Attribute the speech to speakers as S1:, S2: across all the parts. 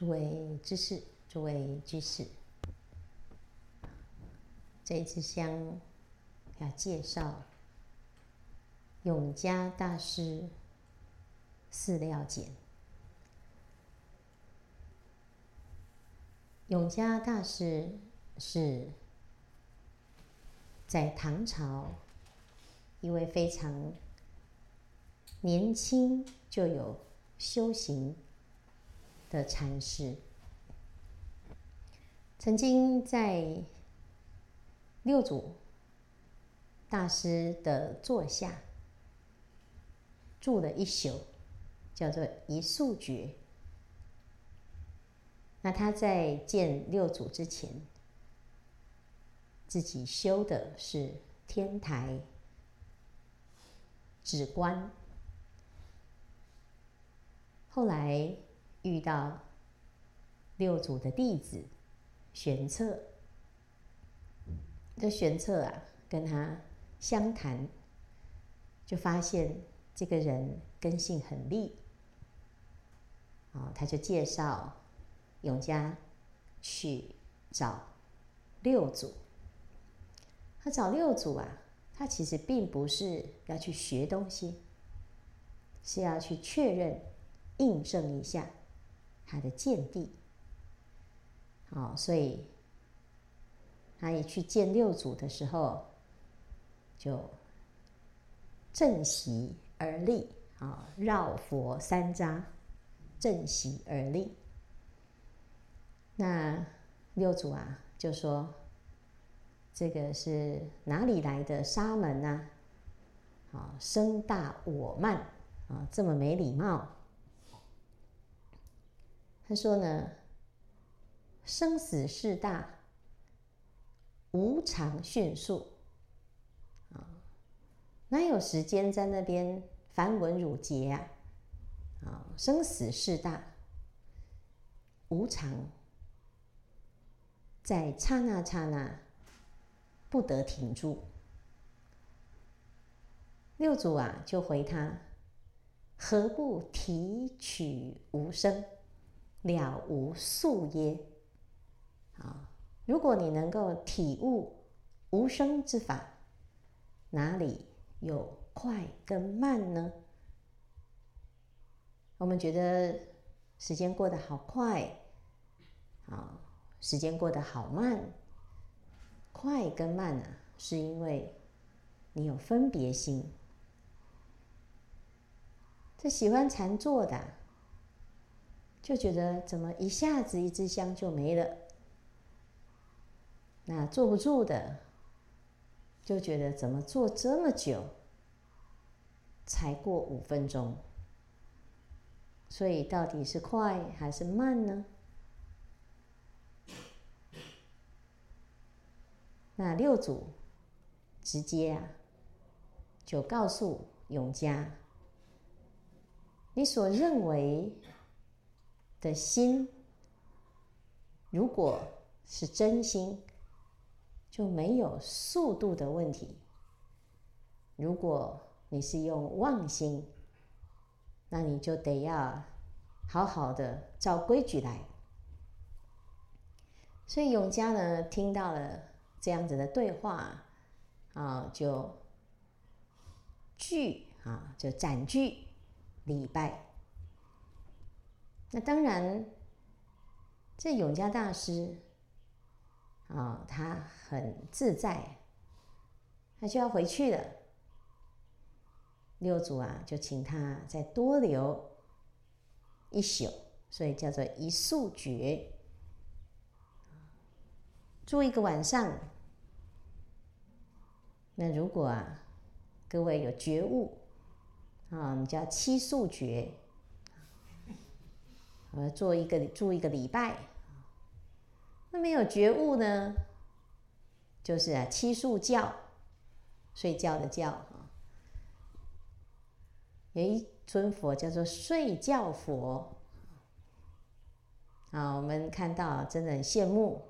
S1: 诸位知识，诸位居士，这一支香要介绍永嘉大师饲料简。永嘉大师是在唐朝一位非常年轻就有修行的禅师，曾经在六祖大师的座下住了一宿，叫做一宿觉。那他在见六祖之前，自己修的是天台止观，后来遇到六祖的弟子玄策，这玄策啊跟他相谈，就发现这个人根性很利，啊，他就介绍。永嘉去找六祖，他找六祖啊，他其实并不是要去学东西，是要去确认、印证一下。他的见地。好，所以他一去见六祖的时候，就正席而立，啊，绕佛三匝，正席而立。那六祖啊，就说：“这个是哪里来的沙门呢？啊，声大我慢啊，这么没礼貌。”他说呢：“生死事大，无常迅速啊，哪有时间在那边繁文缛节啊？啊，生死事大，无常。”在刹那刹那，不得停住。六祖啊，就回他：何不提取无生，了无宿耶？啊，如果你能够体悟无生之法，哪里有快跟慢呢？我们觉得时间过得好快，啊。时间过得好慢，快跟慢呢、啊，是因为你有分别心。这喜欢禅坐的，就觉得怎么一下子一支香就没了；那坐不住的，就觉得怎么坐这么久，才过五分钟。所以到底是快还是慢呢？那六祖直接啊，就告诉永嘉：你所认为的心，如果是真心，就没有速度的问题；如果你是用妄心，那你就得要好好的照规矩来。所以永嘉呢，听到了。这样子的对话啊，就聚啊，就斩具礼拜。那当然，这永嘉大师啊，他很自在，他就要回去了。六祖啊，就请他再多留一宿，所以叫做一宿觉。住一个晚上，那如果啊，各位有觉悟啊，我们叫七宿觉，我要，做一个住一个礼拜。那没有觉悟呢，就是啊七宿觉，睡觉的觉啊。有一尊佛叫做睡觉佛，啊，我们看到真的很羡慕。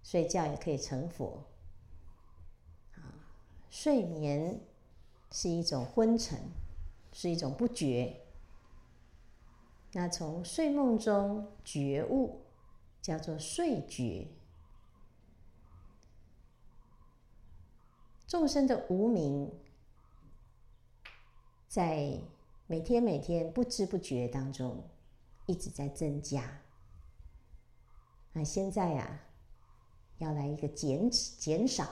S1: 睡觉也可以成佛，啊，睡眠是一种昏沉，是一种不觉，那从睡梦中觉悟，叫做睡觉。众生的无明，在每天每天不知不觉当中，一直在增加。那现在呀，要来一个减减少。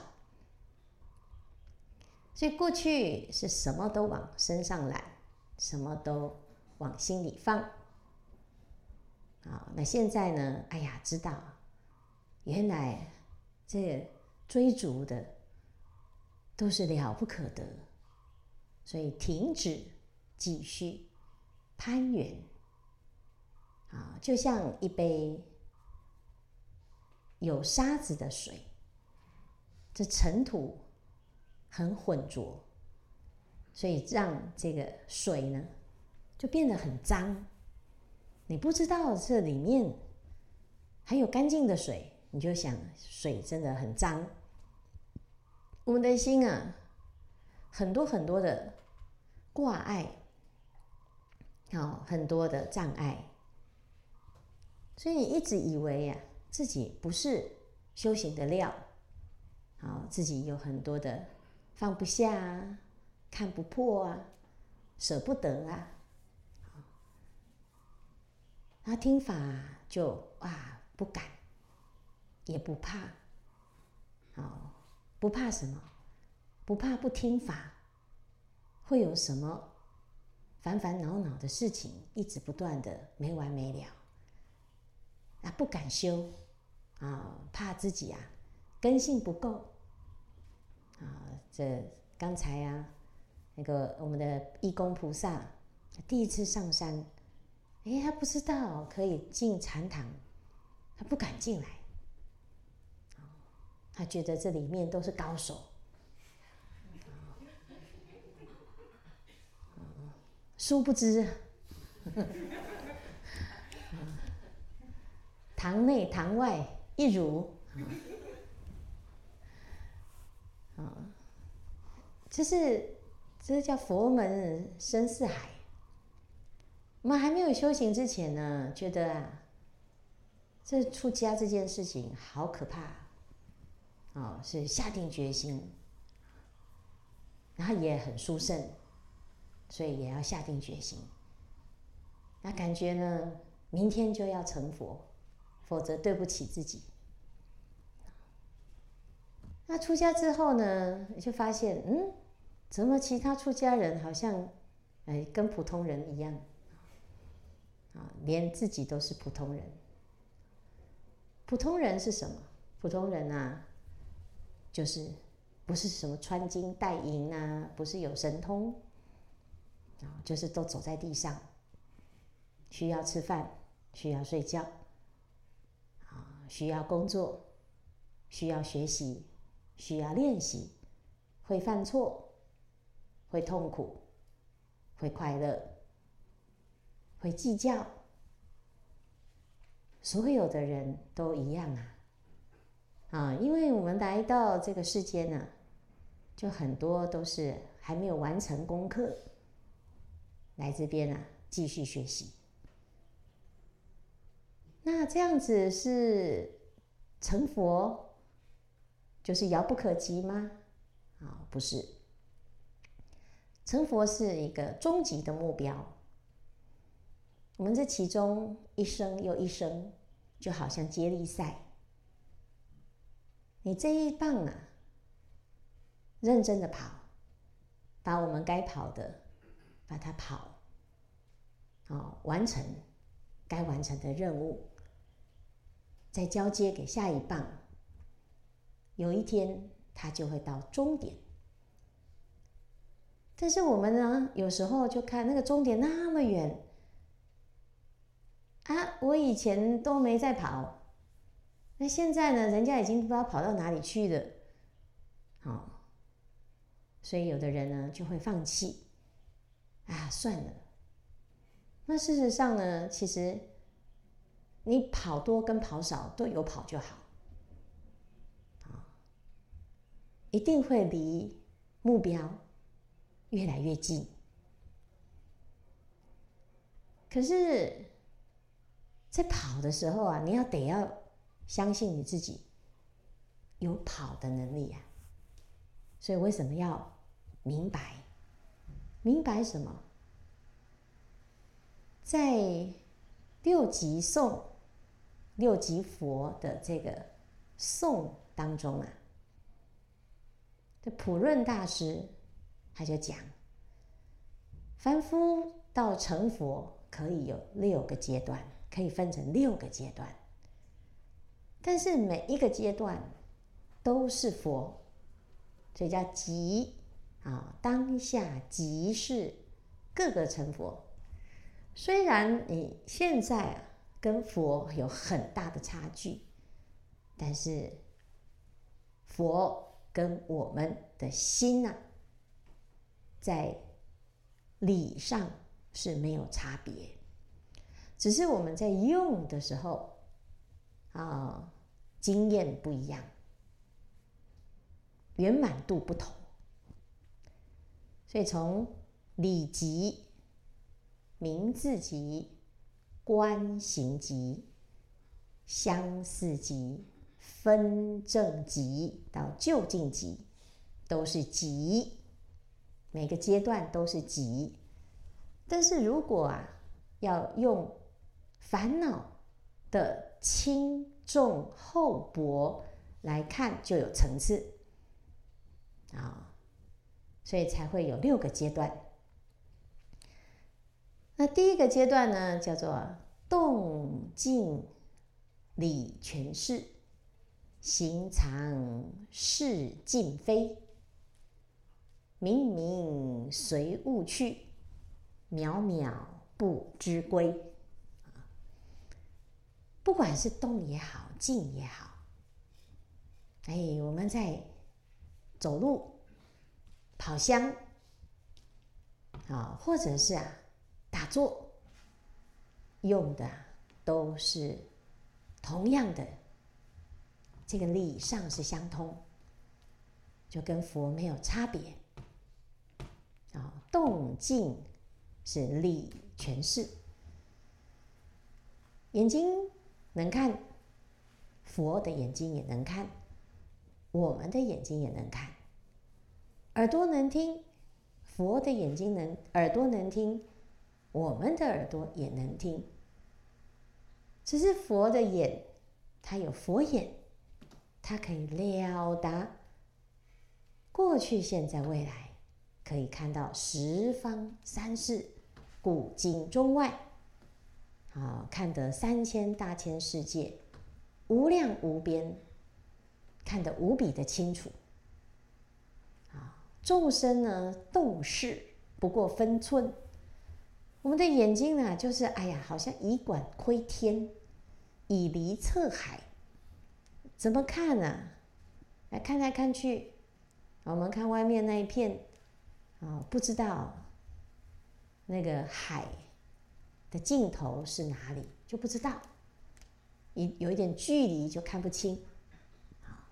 S1: 所以过去是什么都往身上揽，什么都往心里放。啊，那现在呢？哎呀，知道，原来这追逐的都是了不可得，所以停止继续攀援。啊，就像一杯有沙子的水，这尘土。很浑浊，所以让这个水呢，就变得很脏。你不知道这里面还有干净的水，你就想水真的很脏。我们的心啊，很多很多的挂碍，好，很多的障碍，所以你一直以为呀，自己不是修行的料，好，自己有很多的。放不下啊，看不破啊，舍不得啊，他听法就啊不敢，也不怕，哦，不怕什么？不怕不听法，会有什么烦烦恼恼的事情，一直不断的没完没了，啊，不敢修啊，怕自己啊根性不够。啊，这刚才啊，那个我们的义工菩萨第一次上山，哎，他不知道可以进禅堂，他不敢进来，他觉得这里面都是高手，殊不知，堂内堂外一如。啊，这是这是叫佛门深似海。我们还没有修行之前呢，觉得啊，这出家这件事情好可怕，哦，是下定决心，然后也很殊胜，所以也要下定决心。那感觉呢，明天就要成佛，否则对不起自己。那出家之后呢，就发现，嗯，怎么其他出家人好像，哎，跟普通人一样，啊，连自己都是普通人。普通人是什么？普通人啊，就是不是什么穿金戴银啊，不是有神通，啊，就是都走在地上，需要吃饭，需要睡觉，啊，需要工作，需要学习。需要练习，会犯错，会痛苦，会快乐，会计较。所有的人都一样啊！啊，因为我们来到这个世间呢，就很多都是还没有完成功课，来这边啊继续学习。那这样子是成佛？就是遥不可及吗？啊，不是。成佛是一个终极的目标。我们这其中一生又一生，就好像接力赛。你这一棒啊，认真的跑，把我们该跑的，把它跑，哦，完成该完成的任务，再交接给下一棒。有一天，他就会到终点。但是我们呢，有时候就看那个终点那么远，啊，我以前都没在跑，那现在呢，人家已经不知道跑到哪里去了，好，所以有的人呢就会放弃，啊，算了。那事实上呢，其实你跑多跟跑少都有跑就好。啊一定会离目标越来越近。可是在跑的时候啊，你要得要相信你自己有跑的能力啊。所以为什么要明白？明白什么？在六级颂、六级佛的这个颂当中啊，这普润大师他就讲，凡夫到成佛可以有六个阶段，可以分成六个阶段，但是每一个阶段都是佛，所以叫即啊，当下即是各个成佛。虽然你现在啊跟佛有很大的差距，但是佛跟我们的心呐、在理上是没有差别，只是我们在用的时候啊，经验不一样，圆满度不同，所以从理即。名字即、观行即、相似即、分证即到究竟即，都是集，每个阶段都是集。但是如果啊，要用烦恼的轻重厚薄来看，就有层次啊，所以才会有六个阶段。那第一个阶段呢，叫做动静理全事，行常识尽非，明明随物去，渺渺不知归。不管是动也好，静也好，哎，我们在走路、跑香啊，或者是啊。打坐用的都是同样的，这个力上是相通，就跟佛没有差别。啊，动静是力全是，眼睛能看，佛的眼睛也能看，我们的眼睛也能看，耳朵能听，佛的眼睛能，耳朵能听。我们的耳朵也能听，只是佛的眼，他有佛眼，他可以了达过去、现在、未来，可以看到十方三世、古今中外，啊，看得三千大千世界无量无边，看得无比的清楚。啊，众生呢，动视不过分寸。我们的眼睛呢，就是哎呀，好像以管窥天，以离测海，怎么看呢？来看来看去，我们看外面那一片，啊，不知道那个海的尽头是哪里，就不知道，一有一点距离就看不清，啊，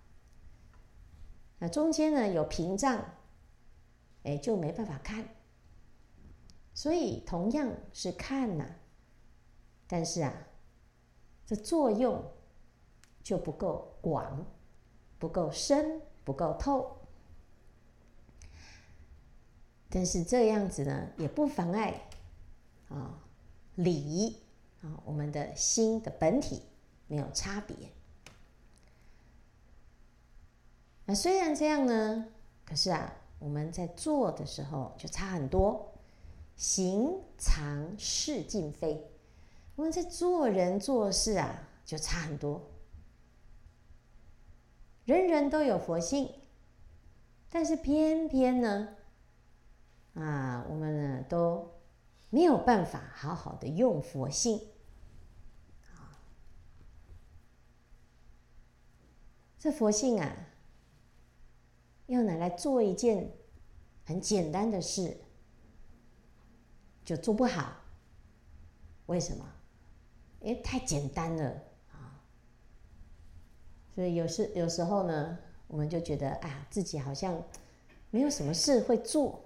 S1: 那中间呢有屏障，哎，就没办法看。所以同样是看呐、但是啊，这作用就不够广，不够深，不够透。但是这样子呢，也不妨碍啊理啊我们的心的本体没有差别。那虽然这样呢，可是啊，我们在做的时候就差很多。行常事尽非，我们在做人做事啊，就差很多。人人都有佛性，但是偏偏呢，啊，我们呢都没有办法好好的用佛性。这佛性啊，要拿来做一件很简单的事。就做不好，为什么？因为太简单了啊！所以有时有时候呢，我们就觉得啊、自己好像没有什么事会做，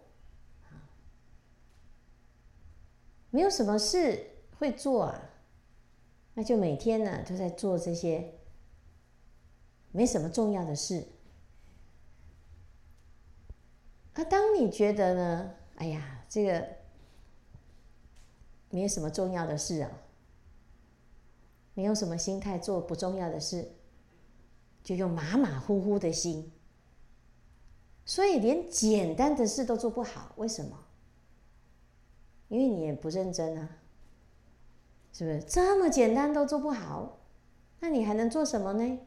S1: 没有什么事会做啊。那就每天呢都在做这些没什么重要的事。那当你觉得呢？哎呀，这个没有什么重要的事啊，没有什么心态做不重要的事，就用马马虎虎的心，所以连简单的事都做不好。为什么？因为你也不认真啊，是不是？这么简单都做不好，那你还能做什么呢？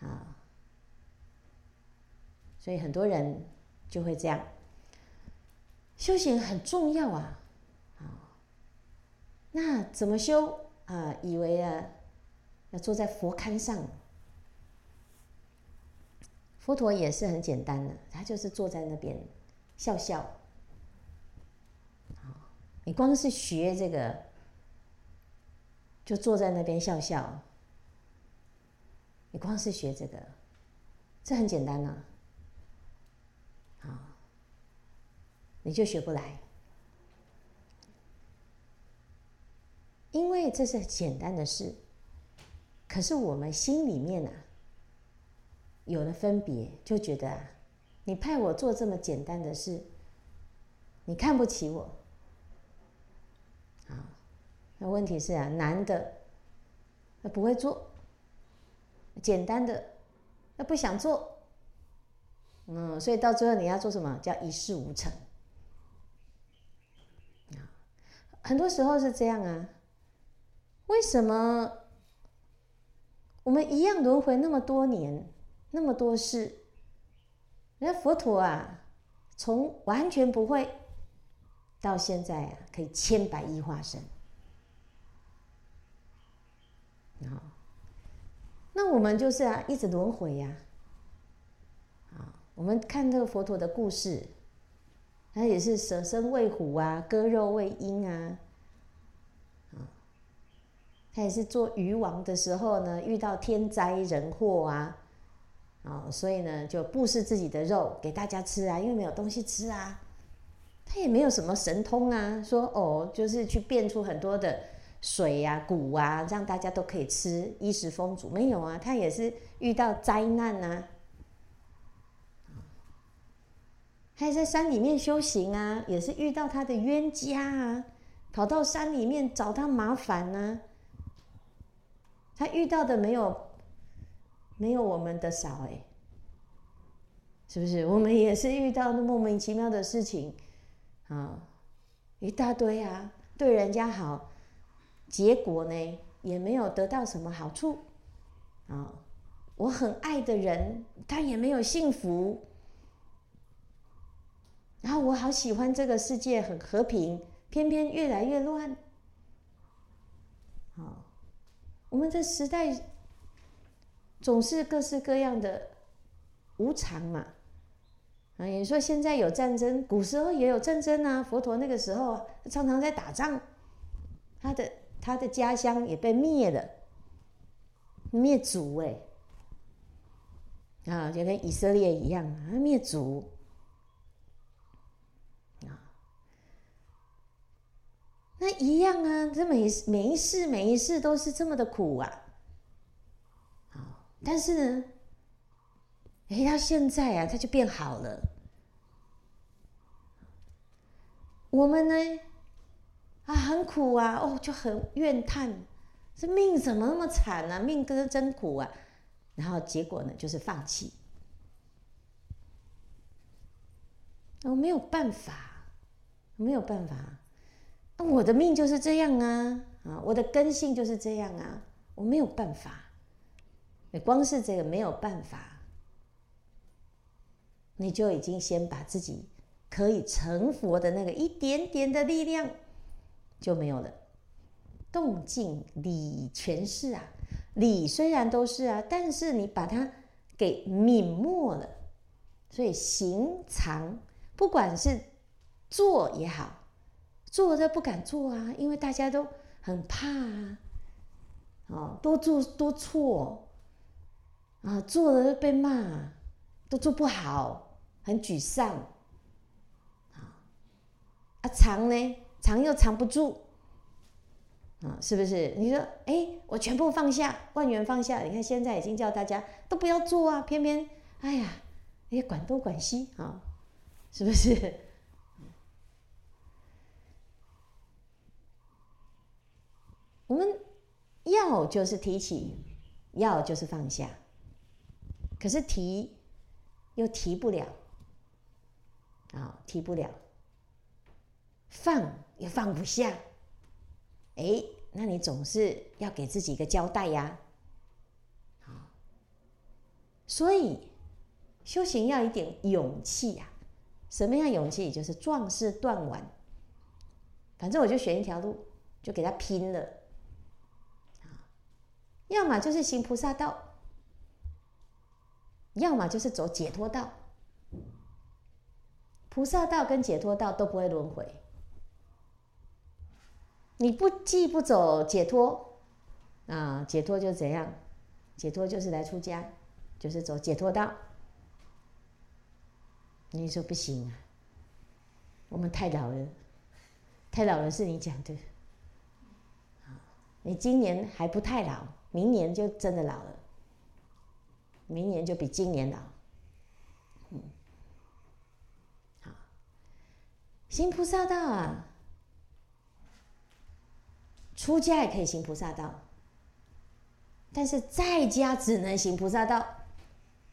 S1: 啊，所以很多人就会这样。修行很重要啊，啊，那怎么修啊？以为啊，要坐在佛龛上，佛陀也是很简单的，他就是坐在那边笑笑。你光是学这个，就坐在那边笑笑。你光是学这个，这很简单呐啊。你就学不来，因为这是简单的事。可是我们心里面啊，有了分别，就觉得啊，你派我做这么简单的事，你看不起我。那问题是啊，难的，那不会做；简单的，那不想做。嗯，所以到最后你要做什么？叫一事无成。啊很多时候是这样啊，为什么我们一样轮回那么多年，那么多事，人家佛陀啊，从完全不会到现在啊，可以千百亿化身，啊，那我们就是啊，一直轮回呀，啊，我们看这个佛陀的故事。他也是舍身喂虎啊，割肉喂鹰啊，他也是做鱼王的时候呢，遇到天灾人祸啊，啊，所以呢就布施自己的肉给大家吃啊，因为没有东西吃啊。他也没有什么神通啊，说哦，就是去变出很多的水啊、谷啊，让大家都可以吃，衣食丰足。没有啊，他也是遇到灾难啊。他也在山里面修行啊，也是遇到他的冤家啊，跑到山里面找他麻烦呢、他遇到的没有没有我们的少哎，是不是？我们也是遇到那莫名其妙的事情啊，一大堆啊，对人家好，结果呢也没有得到什么好处啊。我很爱的人，他也没有幸福。然后我好喜欢这个世界很和平，偏偏越来越乱。好，我们这时代总是各式各样的无常嘛。啊，你说现在有战争，古时候也有战争啊。佛陀那个时候常常在打仗，他的他的家乡也被灭了，灭族哎。啊，就跟以色列一样啊，灭族啊。那一样啊，这每一每一世每一世都是这么的苦啊，好，但是呢，哎，到现在啊，它就变好了。我们呢，啊，很苦啊，哦，就很怨叹，这命怎么那么惨呢？命真真苦啊，然后结果呢，就是放弃。我没有办法，没有办法。那我的命就是这样啊，啊，我的根性就是这样啊，我没有办法。你光是这个没有办法，你就已经先把自己可以成佛的那个一点点的力量就没有了。动静理全是啊，理虽然都是啊，但是你把它给泯没了，所以行藏，不管是做也好。做都不敢做啊，因为大家都很怕啊，哦，多做多错啊，做了被骂，都做不好，很沮丧啊。啊，藏呢，藏又藏不住啊，是不是？你说，哎，我全部放下，万元放下。你看现在已经叫大家都不要做啊，偏偏，哎呀，哎，管东管西啊，是不是？我们要就是提起，要就是放下，可是提又提不了，啊，提不了，放也放不下。哎，那你总是要给自己一个交代呀，啊，所以修行要一点勇气呀。什么样勇气？就是壮士断腕。反正我就选一条路，就给他拼了。要么就是行菩萨道，要么就是走解脱道。菩萨道跟解脱道都不会轮回。你不既不走解脱，啊，解脱就怎样？解脱就是来出家，就是走解脱道。你说不行啊，我们太老了，太老了是你讲的。你今年还不太老，明年就真的老了，明年就比今年老。嗯，好，行菩萨道啊。出家也可以行菩萨道，但是在家只能行菩萨道，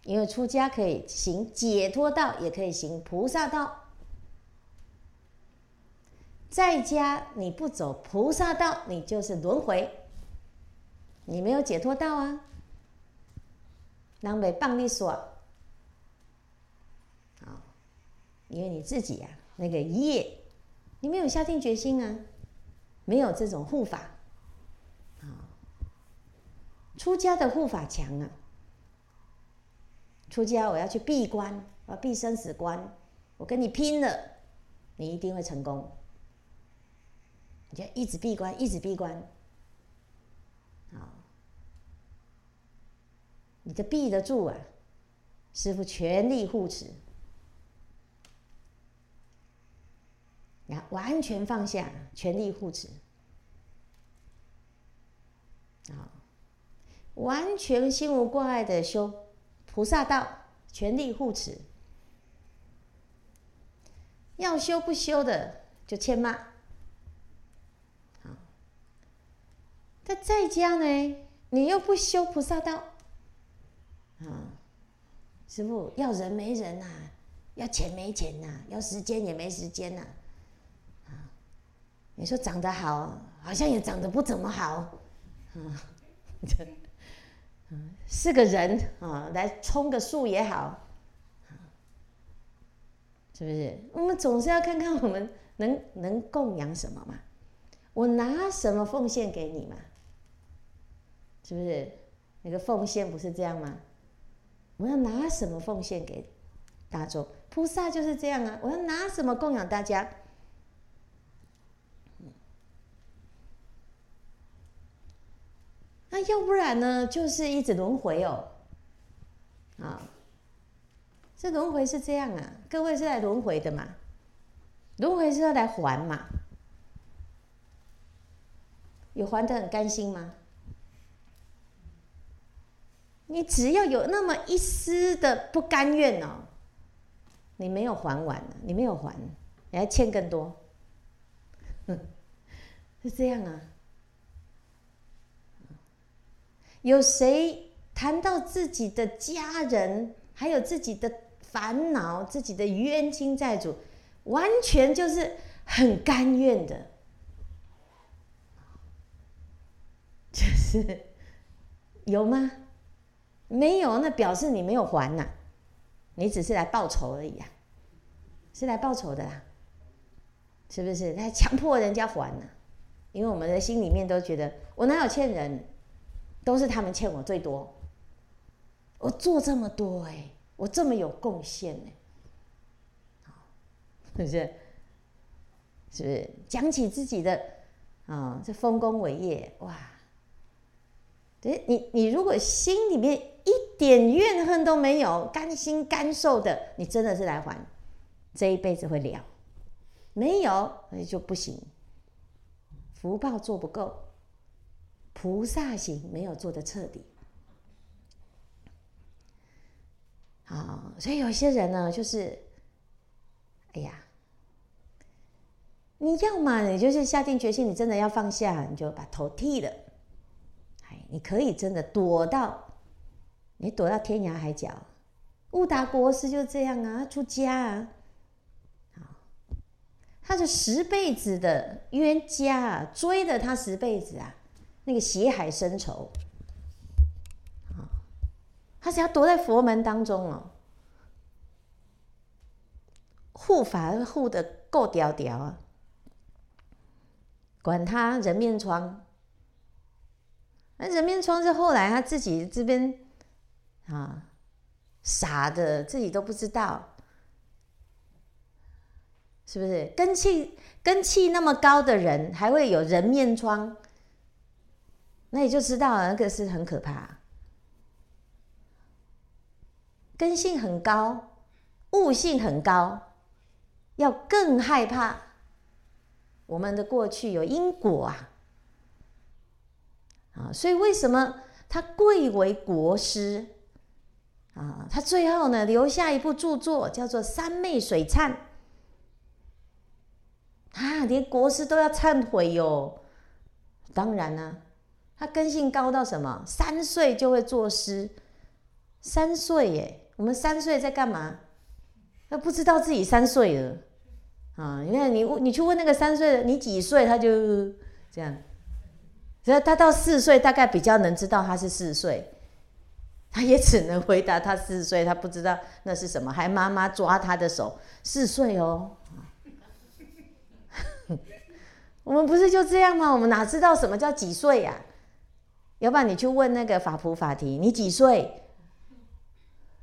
S1: 因为出家可以行解脱道，也可以行菩萨道。在家你不走菩萨道，你就是轮回，你没有解脱道啊，南北棒利索，啊，因为你自己、啊，那个业，你没有下定决心啊。没有这种护法，啊，出家的护法强啊！出家我要去闭关，我要闭生死关，我跟你拼了，你一定会成功。你就一直闭关，一直闭关，啊，你的闭得住啊！师父全力护持，完全放下，全力护持。啊，完全心无挂碍的修菩萨道，全力护持。要修不修的就欠骂。好，他在家呢，你又不修菩萨道，啊，师傅要人没人呐、啊，要钱没钱呐、啊，要时间也没时间呐、啊，你说长得好，好像也长得不怎么好。啊，这，是个人啊，来充个数也好，是不是？我们总是要看看我们能能供养什么嘛？我拿什么奉献给你嘛？是不是？那个奉献不是这样吗？我要拿什么奉献给大众？菩萨就是这样啊！我要拿什么供养大家？那要不然呢？就是一直轮回哦，啊，这轮回是这样啊，各位是来轮回的嘛？轮回是要来还嘛？有还得很甘心吗？你只要有那么一丝的不甘愿哦，你没有还完，你没有还，你还欠更多，哼，是这样啊。有谁谈到自己的家人，还有自己的烦恼、自己的冤亲债主，完全就是很甘愿的，就是有吗？没有，那表示你没有还呐，你只是来报仇而已啊，是来报仇的啦，是不是？来强迫人家还呢？因为我们的心里面都觉得，我哪有欠人？都是他们欠我最多，我做这么多哎、我这么有贡献哎，是不是？是不是？讲起自己的啊、这丰功伟业哇！对，你你如果心里面一点怨恨都没有，甘心甘受的，你真的是来还，这一辈子会了。没有那就不行，福报做不够菩萨行没有做得彻底。啊，所以有些人呢，就是，哎呀，你要嘛，你就是下定决心，你真的要放下，你就把头剃了。哎，你可以真的躲到，你躲到天涯海角。悟达国师就这样啊，出家啊，他是十辈子的冤家啊，追了他十辈子啊，那个血海深仇。啊他只要躲在佛门当中哦，护法护得够屌屌啊，管他人面疮，那人面疮是后来他自己这边啊傻的自己都不知道，是不是？根气根气那么高的人还会有人面疮，那你就知道那个是很可怕。根性很高，悟性很高，要更害怕。我们的过去有因果啊，啊，所以为什么他贵为国师啊？他最后呢留下一部著作，叫做《三昧水忏》啊，连国师都要忏悔哟。当然呢，他根性高到什么？三岁就会作诗，三岁耶。我们三岁在干嘛？他不知道自己三岁了啊！你看，你你去问那个三岁的，你几岁？他就这样。所以他到四岁，大概比较能知道他是四岁。他也只能回答他四岁，他不知道那是什么，还妈妈抓他的手，四岁哦。我们不是就这样吗？我们哪知道什么叫几岁呀？要不然你去问那个法普法提，你几岁？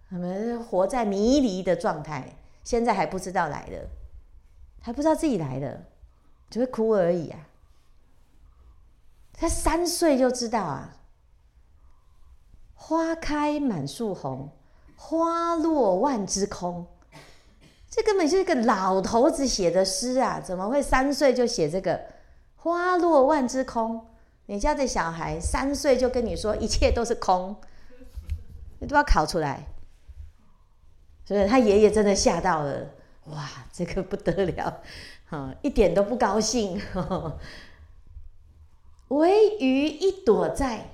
S1: 他们活在迷离的状态，现在还不知道来了，还不知道自己来了，只会哭而已啊。他三岁就知道啊，花开满树红，花落万枝空。这根本就是一个老头子写的诗啊，怎么会三岁就写这个花落万枝空？你家的小孩三岁就跟你说一切都是空，你都要考出来。所以他爷爷真的吓到了，哇，这个不得了，哈，一点都不高兴。唯余一朵在，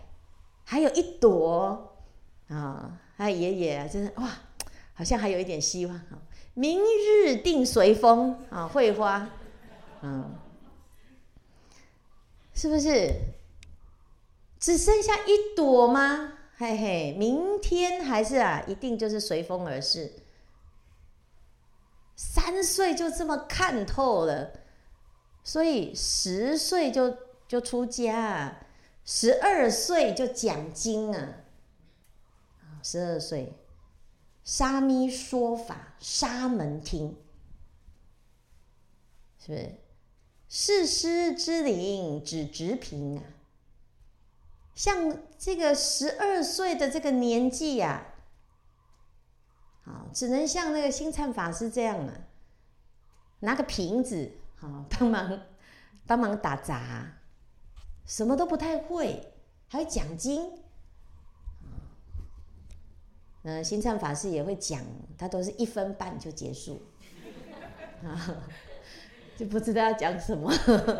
S1: 还有一朵啊，他爷爷，真的哇，好像还有一点希望啊。明日定随风啊，会花，嗯，是不是？只剩下一朵吗？嘿嘿，明天还是啊，一定就是随风而逝。三岁就这么看透了，所以十岁就就出家，十二岁就讲经啊。十二岁，沙弥说法，沙门听，是不是？世师之灵只直平啊。像这个十二岁的这个年纪呀、啊。只能像那个星灿法师这样了，拿个瓶子，好帮忙帮忙打杂，什么都不太会，还有讲经。嗯，星灿法师也会讲，他都是一分半就结束，啊，就不知道要讲什么，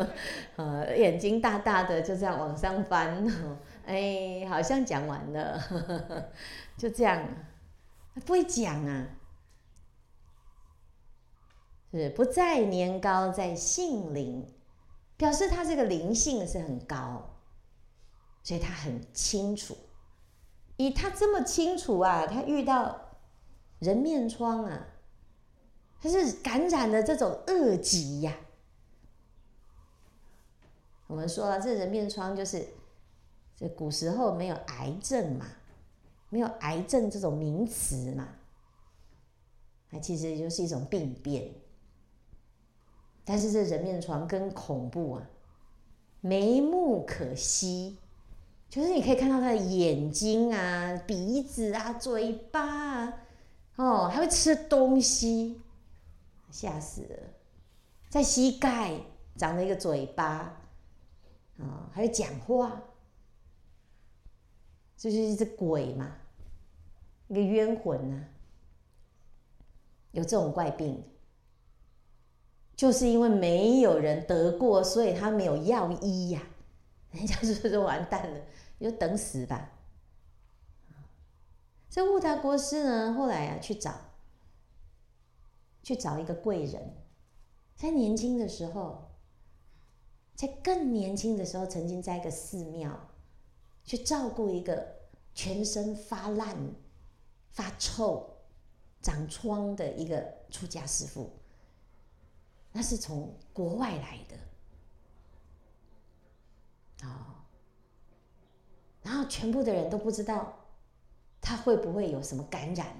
S1: 呃，眼睛大大的就这样往上翻，哎，好像讲完了，就这样。不会讲啊，是不在年高，在性灵，表示他这个灵性是很高，所以他很清楚。以他这么清楚啊，他遇到人面疮啊，他是感染了这种恶疾呀。我们说了，这人面疮就是这古时候没有癌症嘛。没有癌症这种名词嘛？那其实就是一种病变。但是这人面疮更恐怖啊，眉目可惜，就是你可以看到他的眼睛啊、鼻子啊、嘴巴啊，哦，还会吃东西，吓死了。在膝盖长了一个嘴巴，啊、哦，还会讲话，就是一只鬼嘛，一个冤魂呐、啊，有这种怪病，就是因为没有人得过，所以他没有药医呀、人家就说完蛋了，你就等死吧。这悟达国师呢，后来啊去找，去找一个贵人，在年轻的时候，在更年轻的时候，曾经在一个寺庙去照顾一个全身发烂、发臭、长疮的一个出家师父，那是从国外来的，哦，然后全部的人都不知道。他会不会有什么感染？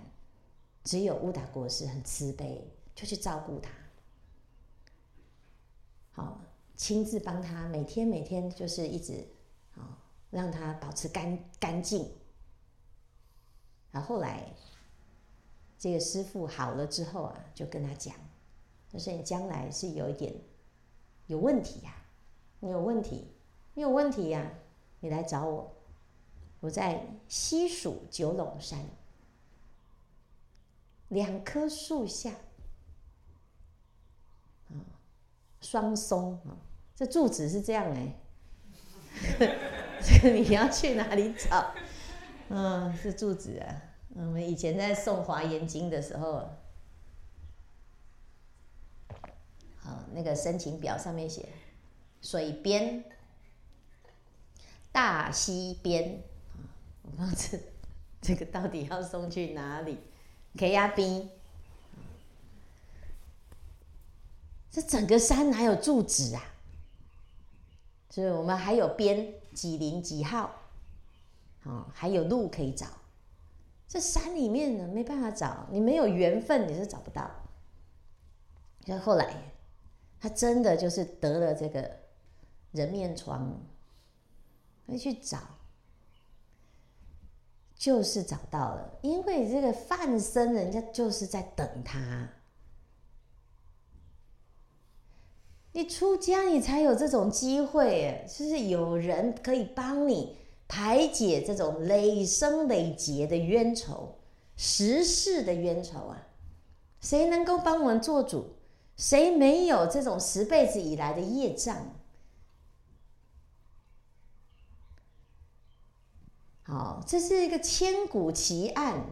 S1: 只有乌达国师很慈悲，就去照顾他，好，亲自帮他，每天每天就是一直啊，让他保持干干净。然后后来这个师傅好了之后啊，就跟他讲，就是你将来是有一点有问题呀，你有问题，你有问题呀，你来找我。我在西蜀九龙山两棵树下，啊，双松啊，这住址是这样哎，这 个你要去哪里找？嗯，是住址啊。我们以前在送华严经的时候，好，那个申请表上面写水边，大溪边。我不知道这个到底要送去哪里？可以亚兵，这整个山哪有住址啊？所以我们还有边几零几号，啊，还有路可以找。这山里面呢，没办法找，你没有缘分你是找不到。就后来，他真的就是得了这个人面疮，他去找。就是找到了，因为这个梵僧人家就是在等他。你出家，你才有这种机会，就是有人可以帮你排解这种累生累劫的冤仇、十世的冤仇啊！谁能够帮我们做主？谁没有这种十辈子以来的业障？好，这是一个千古奇案。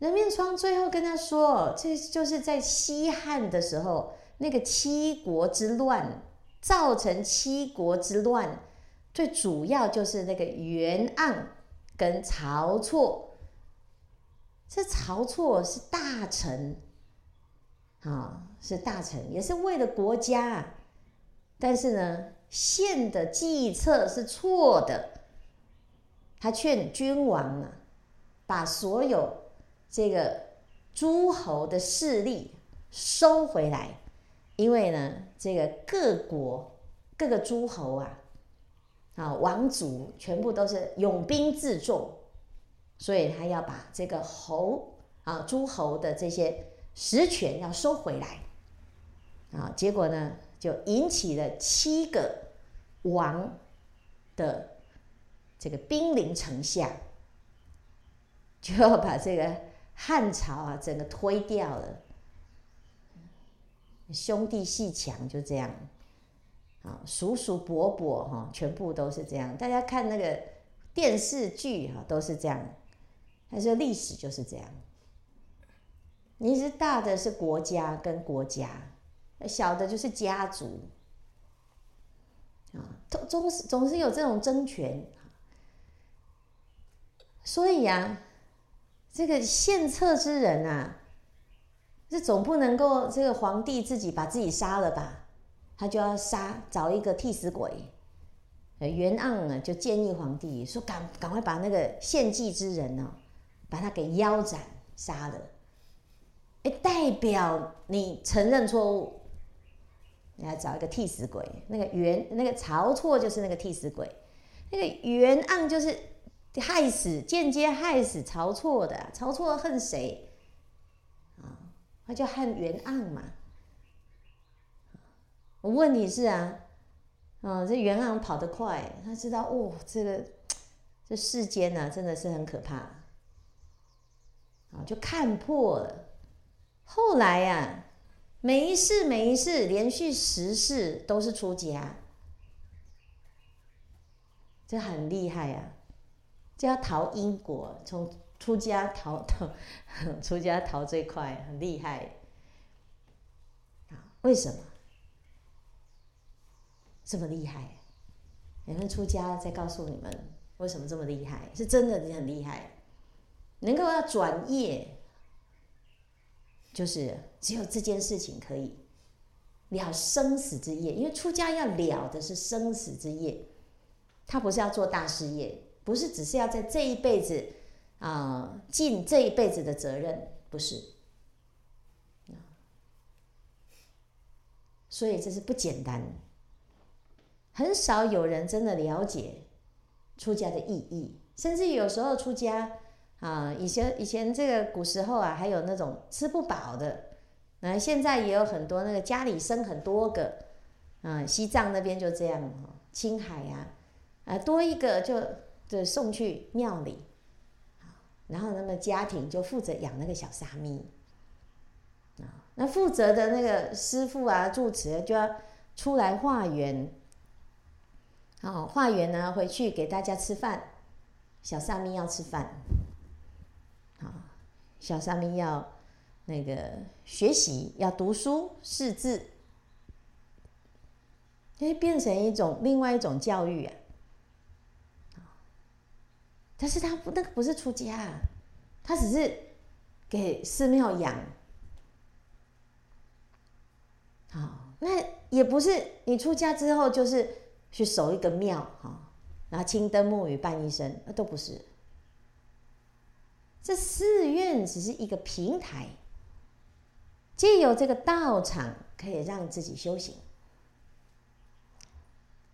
S1: 人面疮最后跟他说，这就是在西汉的时候，那个七国之乱造成七国之乱，最主要就是那个袁盎跟晁错。这晁错是大臣，啊，是大臣，也是为了国家，但是呢。献的计策是错的，他劝君王啊，把所有这个诸侯的势力收回来，因为呢，这个各国各个诸侯啊，啊王族全部都是拥兵自重，所以他要把这个侯啊诸侯的这些实权要收回来，啊，结果呢？就引起了七个王的这个兵临城下，就要把这个汉朝啊整个推掉了。兄弟鬩墙就这样，啊，叔叔伯伯哈，全部都是这样。大家看那个电视剧哈，都是这样。他说历史就是这样，你是大的是国家跟国家。小的就是家族啊，总总是总是有这种争权，所以啊，这个献策之人啊，这总不能够这个皇帝自己把自己杀了吧？他就要杀，找一个替死鬼。袁盎啊，就建议皇帝说：“赶赶快把那个献计之人呢，把他给腰斩杀了。”哎，代表你承认错误。你要找一个替死鬼，那个袁那个晁错就是那个替死鬼，那个袁盎就是害死间接害死晁错的，晁错恨谁啊？他就恨袁盎嘛。我问题是啊，啊，这元昂跑得快，他知道哦，这个这世间呢、啊，真的是很可怕，啊、就看破了。后来呀、啊，每一世每一世，连续十世都是出家，这很厉害呀、啊，就要逃因果，从出家逃逃，出家逃最快，很厉害。啊，为什么？这么厉害，你们出家再告诉你们为什么这么厉害？是真的你很厉害，能够要转业，就是只有这件事情可以了生死之业。因为出家要了的是生死之业，他不是要做大事业，不是只是要在这一辈子啊尽这一辈子的责任，不是。所以这是不简单。很少有人真的了解出家的意义，甚至有时候出家啊，以前以前这个古时候啊，还有那种吃不饱的，那现在也有很多那个家里生很多个，啊，西藏那边就这样，青海呀，啊，多一个就就送去庙里，然后那么家庭就负责养那个小沙弥，啊，那负责的那个师傅啊住持就要出来化缘。哦，化缘呢，回去给大家吃饭。小沙弥要吃饭，好，小沙弥要那个学习，要读书识字，因为变成一种另外一种教育啊。但是他不，那个不是出家，他只是给寺庙养。好，那也不是你出家之后就是。去守一个庙哈，然后青灯沐雨伴一生，那都不是。这寺院只是一个平台，借由这个道场可以让自己修行。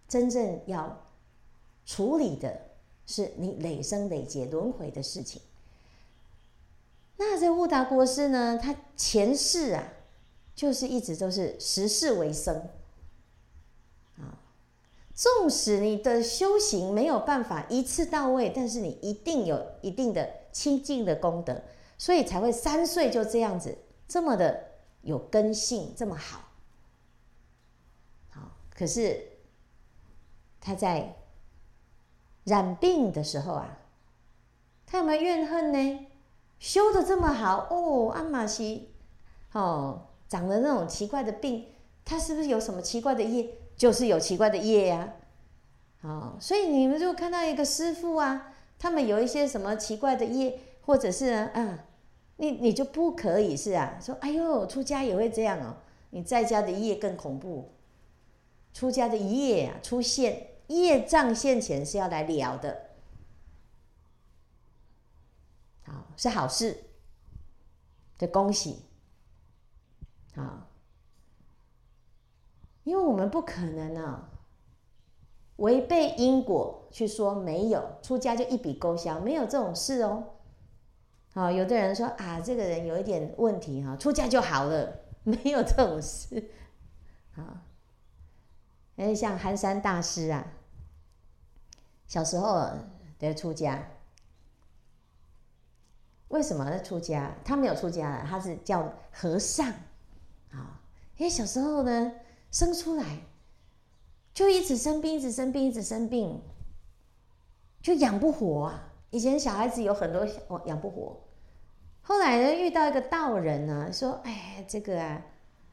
S1: 真正要处理的是你累生累劫轮回的事情。那这悟达国师呢？他前世啊，就是一直都是十世为僧。纵使你的修行没有办法一次到位，但是你一定有一定的清净的功德，所以才会三岁就这样子，这么的有根性，这么好。好，可是他在染病的时候啊，他有没有怨恨呢？修得这么好哦，阿玛西哦，长了那种奇怪的病，他是不是有什么奇怪的业？就是有奇怪的业呀，啊，所以你们就看到一个师父啊，他们有一些什么奇怪的业，或者是啊，你你就不可以是啊，说哎呦，出家也会这样哦，你在家的业更恐怖，出家的业啊出现业障现前是要来聊的，好，是好事，的恭喜，好。因为我们不可能啊，违背因果去说没有出家就一笔勾销，没有这种事哦。好，有的人说啊，这个人有一点问题哈，出家就好了，没有这种事。啊，哎，像寒山大师啊，小时候得出家，为什么出家？他没有出家，他是叫和尚。啊，因为小时候呢。生出来就一直生病，一直生病，一直生病，就养不活啊！以前小孩子有很多哦养不活，后来呢遇到一个道人呢，说：“哎，这个啊，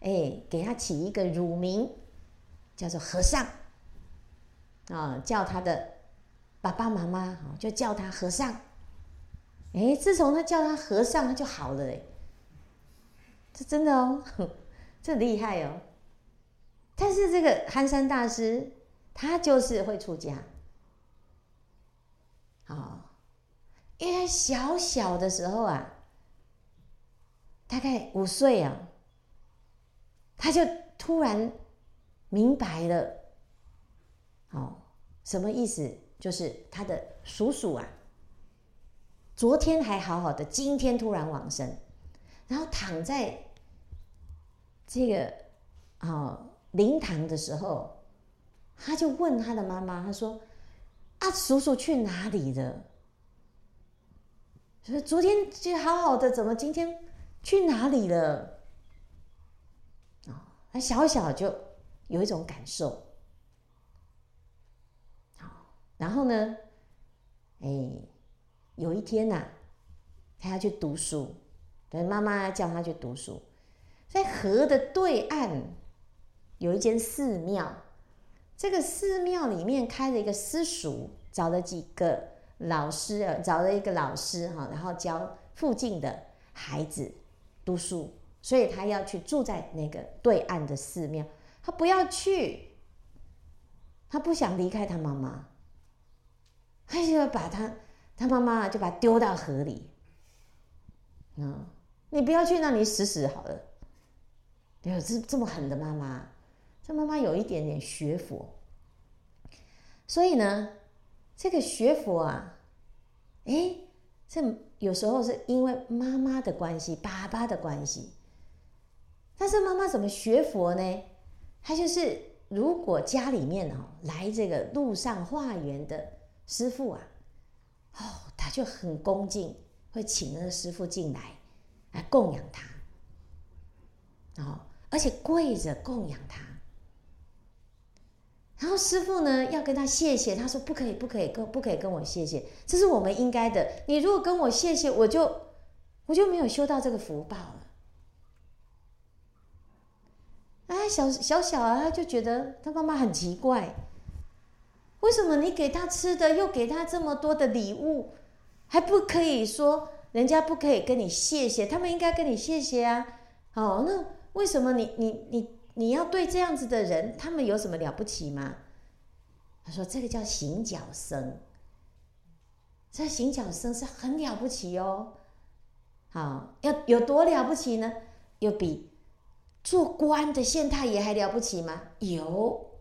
S1: 哎，给他起一个乳名，叫做和尚啊，叫他的爸爸妈妈，就叫他和尚。哎，自从他叫他和尚，他就好了哎，这真的哦，这厉害哦。”但是这个寒山大师，他就是会出家，啊，因为他小小的时候啊，大概五岁啊，他就突然明白了，哦，什么意思？就是他的叔叔啊，昨天还好好的，今天突然往生，然后躺在这个，哦。灵堂的时候，他就问他的妈妈，他说：“啊，叔叔去哪里了？说昨天就好好的，怎么今天去哪里了？”啊，他小小就有一种感受。然后呢，哎，有一天呐、他要去读书，对，妈妈叫他去读书，在河的对岸有一间寺庙。这个寺庙里面开了一个私塾，找了几个老师，呃，找了一个老师哈，然后教附近的孩子读书，所以他要去住在那个对岸的寺庙，他不要去，他不想离开他妈妈，他就要把他，他妈妈就把他丢到河里，嗯，你不要去，那里死死好了，有这这么狠的妈妈。这妈妈有一点点学佛，所以呢，这个学佛啊，哎，这有时候是因为妈妈的关系、爸爸的关系。但是妈妈怎么学佛呢？她就是如果家里面哦来这个路上化缘的师父啊，哦，他就很恭敬，会请那个师父进来来供养他，哦，而且跪着供养他。然后师父呢要跟他谢谢，他说不可以，不可以跟不可以跟我谢谢，这是我们应该的。你如果跟我谢谢，我就我就没有修到这个福报了。哎，小小小啊，他就觉得他妈妈很奇怪，为什么你给他吃的，又给他这么多的礼物，还不可以说人家不可以跟你谢谢，他们应该跟你谢谢啊？哦，那为什么你你你？你要对这样子的人，他们有什么了不起吗？他说：“这个叫行脚僧，这行脚僧是很了不起哦。好，要有多了不起呢？有比做官的县太爷还了不起吗？有。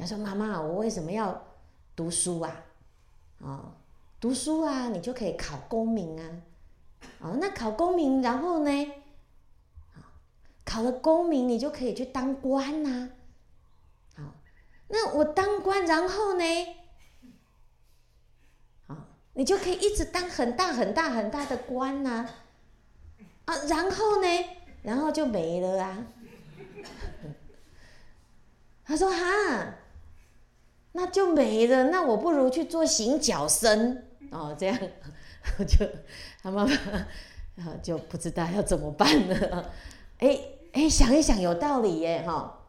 S1: 他说：‘妈妈，我为什么要读书啊？啊，读书啊，你就可以考功名啊。哦，那考功名，然后呢？’考了功名，你就可以去当官呐。好，那我当官，然后呢？好，你就可以一直当很大很大很大的官呐。啊，然后呢？然后就没了啊。他说：“哈，那就没了。那我不如去做行脚僧哦。这样，就他妈妈就不知道要怎么办了。哎。”哎，想一想有道理耶，哈，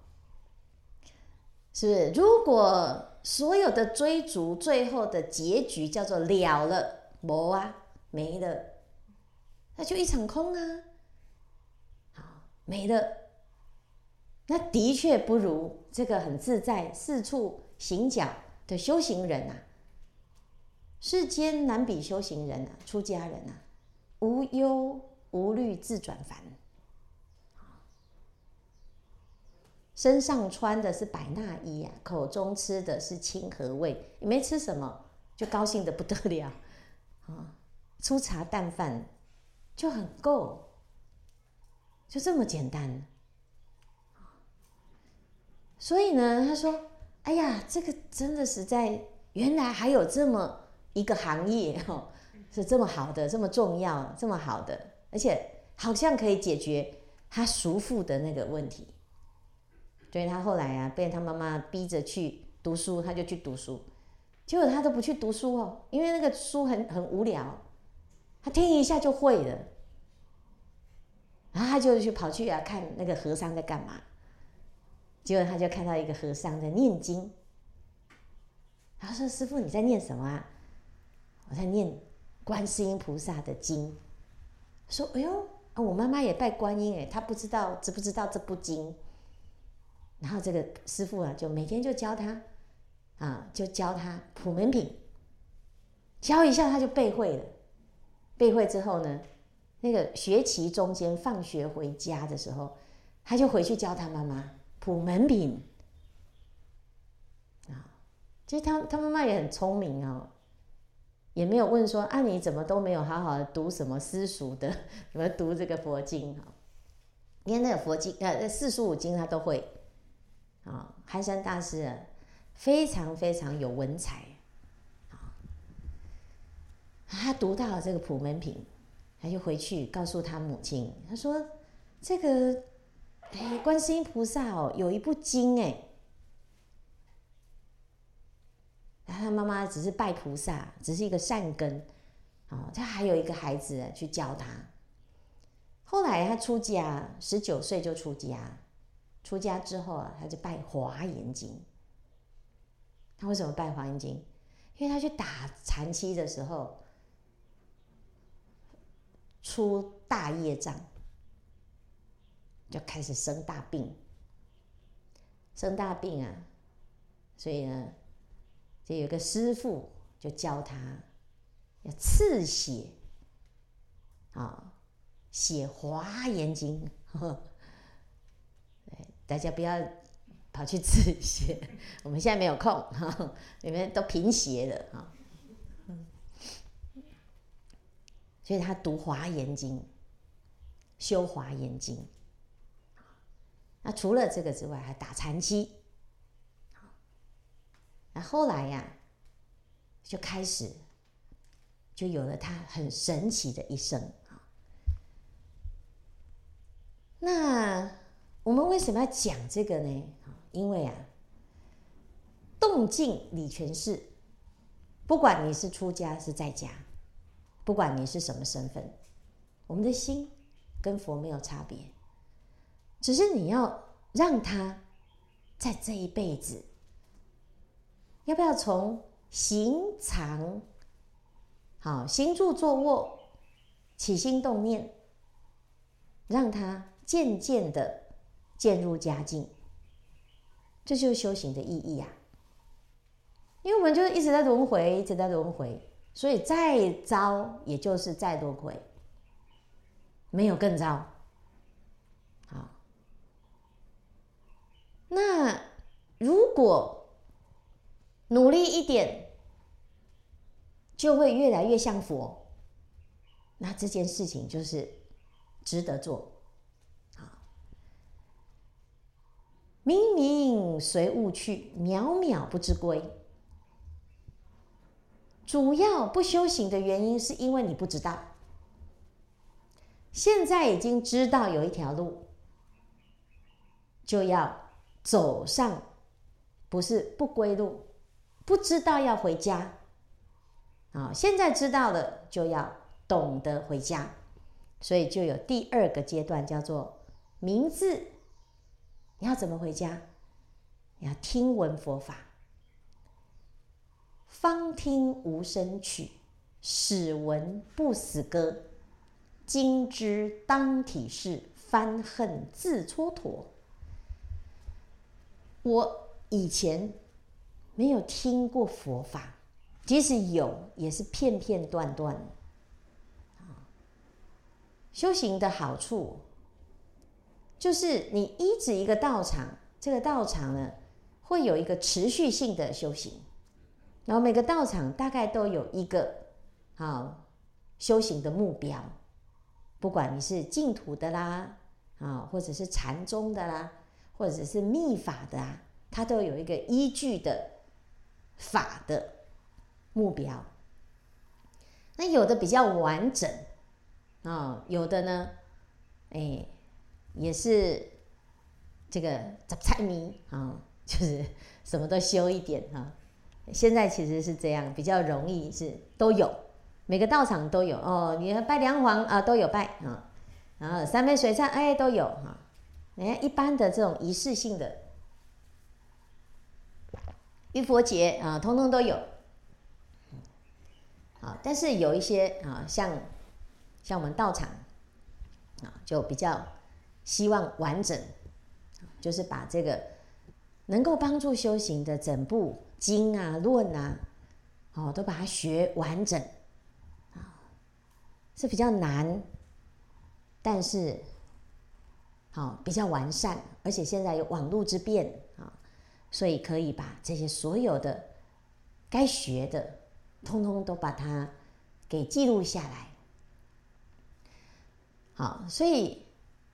S1: 是不是？如果所有的追逐最后的结局叫做了了，没啊，没了，那就一场空啊，好，没了，那的确不如这个很自在四处行脚的修行人啊，世间难比修行人啊，出家人啊，无忧无虑自转凡。身上穿的是百衲衣啊，口中吃的是清和味，你没吃什么就高兴的不得了啊！粗茶淡饭就很够，就这么简单。所以呢，他说：“哎呀，这个真的实在，原来还有这么一个行业 哦，是这么好的，这么重要，这么好的，而且好像可以解决他叔父的那个问题。”所以他后来啊，被他妈妈逼着去读书，他就去读书。结果他都不去读书哦，因为那个书很很无聊，他听一下就会了。然后他就去跑去啊看那个和尚在干嘛。结果他就看到一个和尚在念经。他说：“师傅，你在念什么啊？”我在念观世音菩萨的经。说：“哎呦，啊，我妈妈也拜观音哎，她不知道知不知道这部经？”然后这个师傅啊，就每天就教他，啊，就教他普门品，教一下他就背会了。背会之后呢，那个学期中间放学回家的时候，他就回去教他妈妈普门品。啊，其实他他妈妈也很聪明哦，也没有问说啊，你怎么都没有好好的读什么私塾的，怎么读这个佛经啊？因为那个佛经呃四书五经他都会。啊，寒山大师啊，非常非常有文采啊。他读到了这个普门品，他就回去告诉他母亲，他说：“这个哎，观世音菩萨哦，有一部经哎。”然后他妈妈只是拜菩萨，只是一个善根。哦，他还有一个孩子去教他。后来他出家，十九岁就出家。出家之后啊，他就拜《华严经》。他为什么拜《华严经》？因为他去打禅七的时候出大业障，就开始生大病。生大病啊，所以呢，就有个师父就教他。要刺血，啊，写《华严经》。对，大家不要跑去刺血，我们现在没有空，哈，你们都贫血了，哈。所以他读《华严经》，修《华严经》。那除了这个之外，还打禅七。那后来呀，就开始。就有了他很神奇的一生啊！那我们为什么要讲这个呢？因为啊，动静理全是，不管你是出家是在家，不管你是什么身份，我们的心跟佛没有差别，只是你要让他在这一辈子，要不要从行藏？好，行住坐卧，起心动念，让他渐渐的渐入佳境，这就是修行的意义呀、啊。因为我们就是一直在轮回，一直在轮回，所以再糟也就是再轮回，没有更糟。那如果努力一点。就会越来越像佛，那这件事情就是值得做。啊，明明随物去，渺渺不知归。主要不修行的原因，是因为你不知道。现在已经知道有一条路，就要走上，不是不归路，不知道要回家。啊，现在知道了就要懂得回家，所以就有第二个阶段，叫做明字。你要怎么回家？你要听闻佛法，方听无声曲，始闻不死歌。今知当体是，翻恨自蹉跎。我以前没有听过佛法。即使有，也是片片段段。修行的好处，就是你依止一个道场，这个道场呢，会有一个持续性的修行。然后每个道场大概都有一个啊修行的目标，不管你是净土的啦，啊，或者是禅宗的啦，或者是密法的啊，它都有一个依据的法的。目标，那有的比较完整啊、哦，有的呢，哎，也是这个杂菜迷啊，就是 什么都修一点啊。现在其实是这样，比较容易是都有，每个道场都有哦。你拜梁皇啊，都有拜啊，然后三杯水忏哎都有哈。你看一般的这种仪式性的浴佛节啊，通通都有。啊，但是有一些啊，像像我们道场啊，就比较希望完整，就是把这个能够帮助修行的整部经啊、论啊，哦，都把它学完整啊，是比较难，但是好比较完善，而且现在有网络之便啊，所以可以把这些所有的该学的。通通都把它给记录下来，好，所以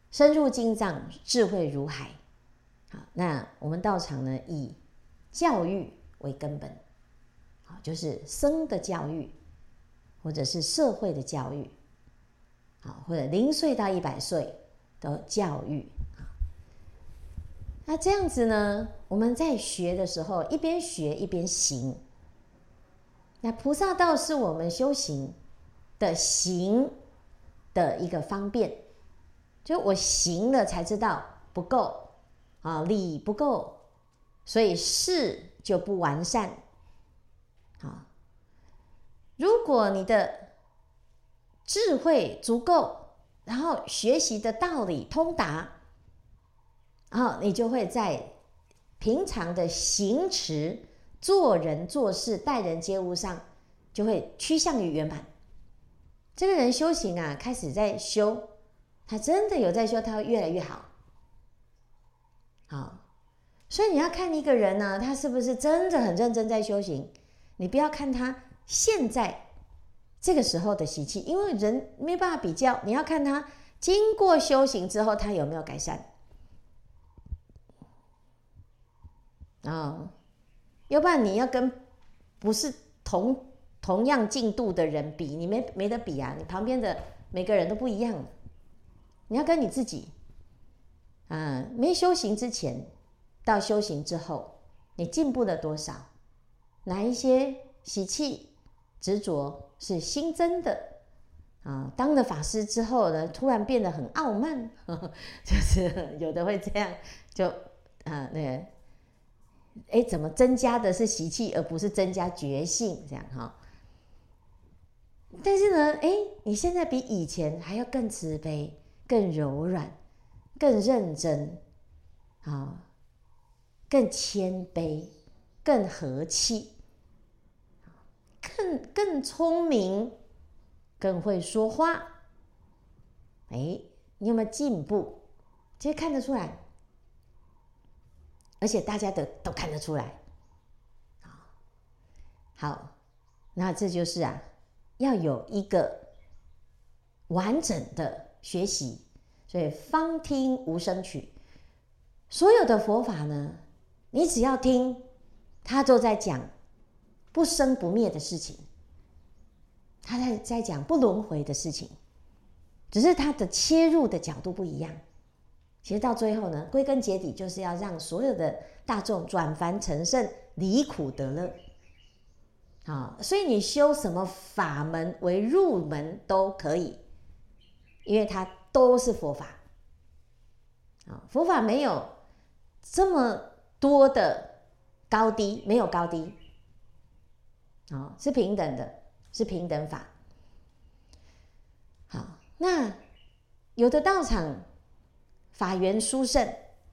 S1: 深入经藏，智慧如海，好，那我们道场呢，以教育为根本，好，就是生的教育，或者是社会的教育，好，或者零岁到一百岁的教育。那这样子呢，我们在学的时候，一边学一边行。那菩萨道是我们修行的行的一个方便，就我行了才知道不够啊，理不够，所以事就不完善。啊，如果你的智慧足够，然后学习的道理通达。然后你就会在平常的行持、做人做事、待人接物上，就会趋向于圆满。这个人修行啊，开始在修，他真的有在修，他会越来越好。好，所以你要看一个人呢，他是不是真的很认真在修行？你不要看他现在这个时候的习气，因为人没办法比较。你要看他经过修行之后，他有没有改善。啊、要不然你要跟不是同同样进度的人比，你没没得比啊！你旁边的每个人都不一样，你要跟你自己，啊，没修行之前到修行之后，你进步了多少？哪一些习气执着是新增的？啊，当了法师之后呢，突然变得很傲慢，呵 呵就是有的会这样，就啊那个。哎，怎么增加的是习气，而不是增加觉性？这样哈。但是呢，哎，你现在比以前还要更慈悲、更柔软、更认真，啊，更谦卑、更和气，更更聪明、更会说话。哎，你有没有进步？其实看得出来。而且大家的都看得出来，好，那这就是啊，要有一个完整的学习，所以方听无声曲。所有的佛法呢，你只要听，他都在讲不生不灭的事情，他在在讲不轮回的事情，只是他的切入的角度不一样。其实到最后呢，归根结底就是要让所有的大众转凡成圣，离苦得乐。啊，所以你修什么法门为入门都可以，因为它都是佛法。啊，佛法没有这么多的高低，没有高低。啊，是平等的，是平等法。好，那有的道场。法缘殊胜，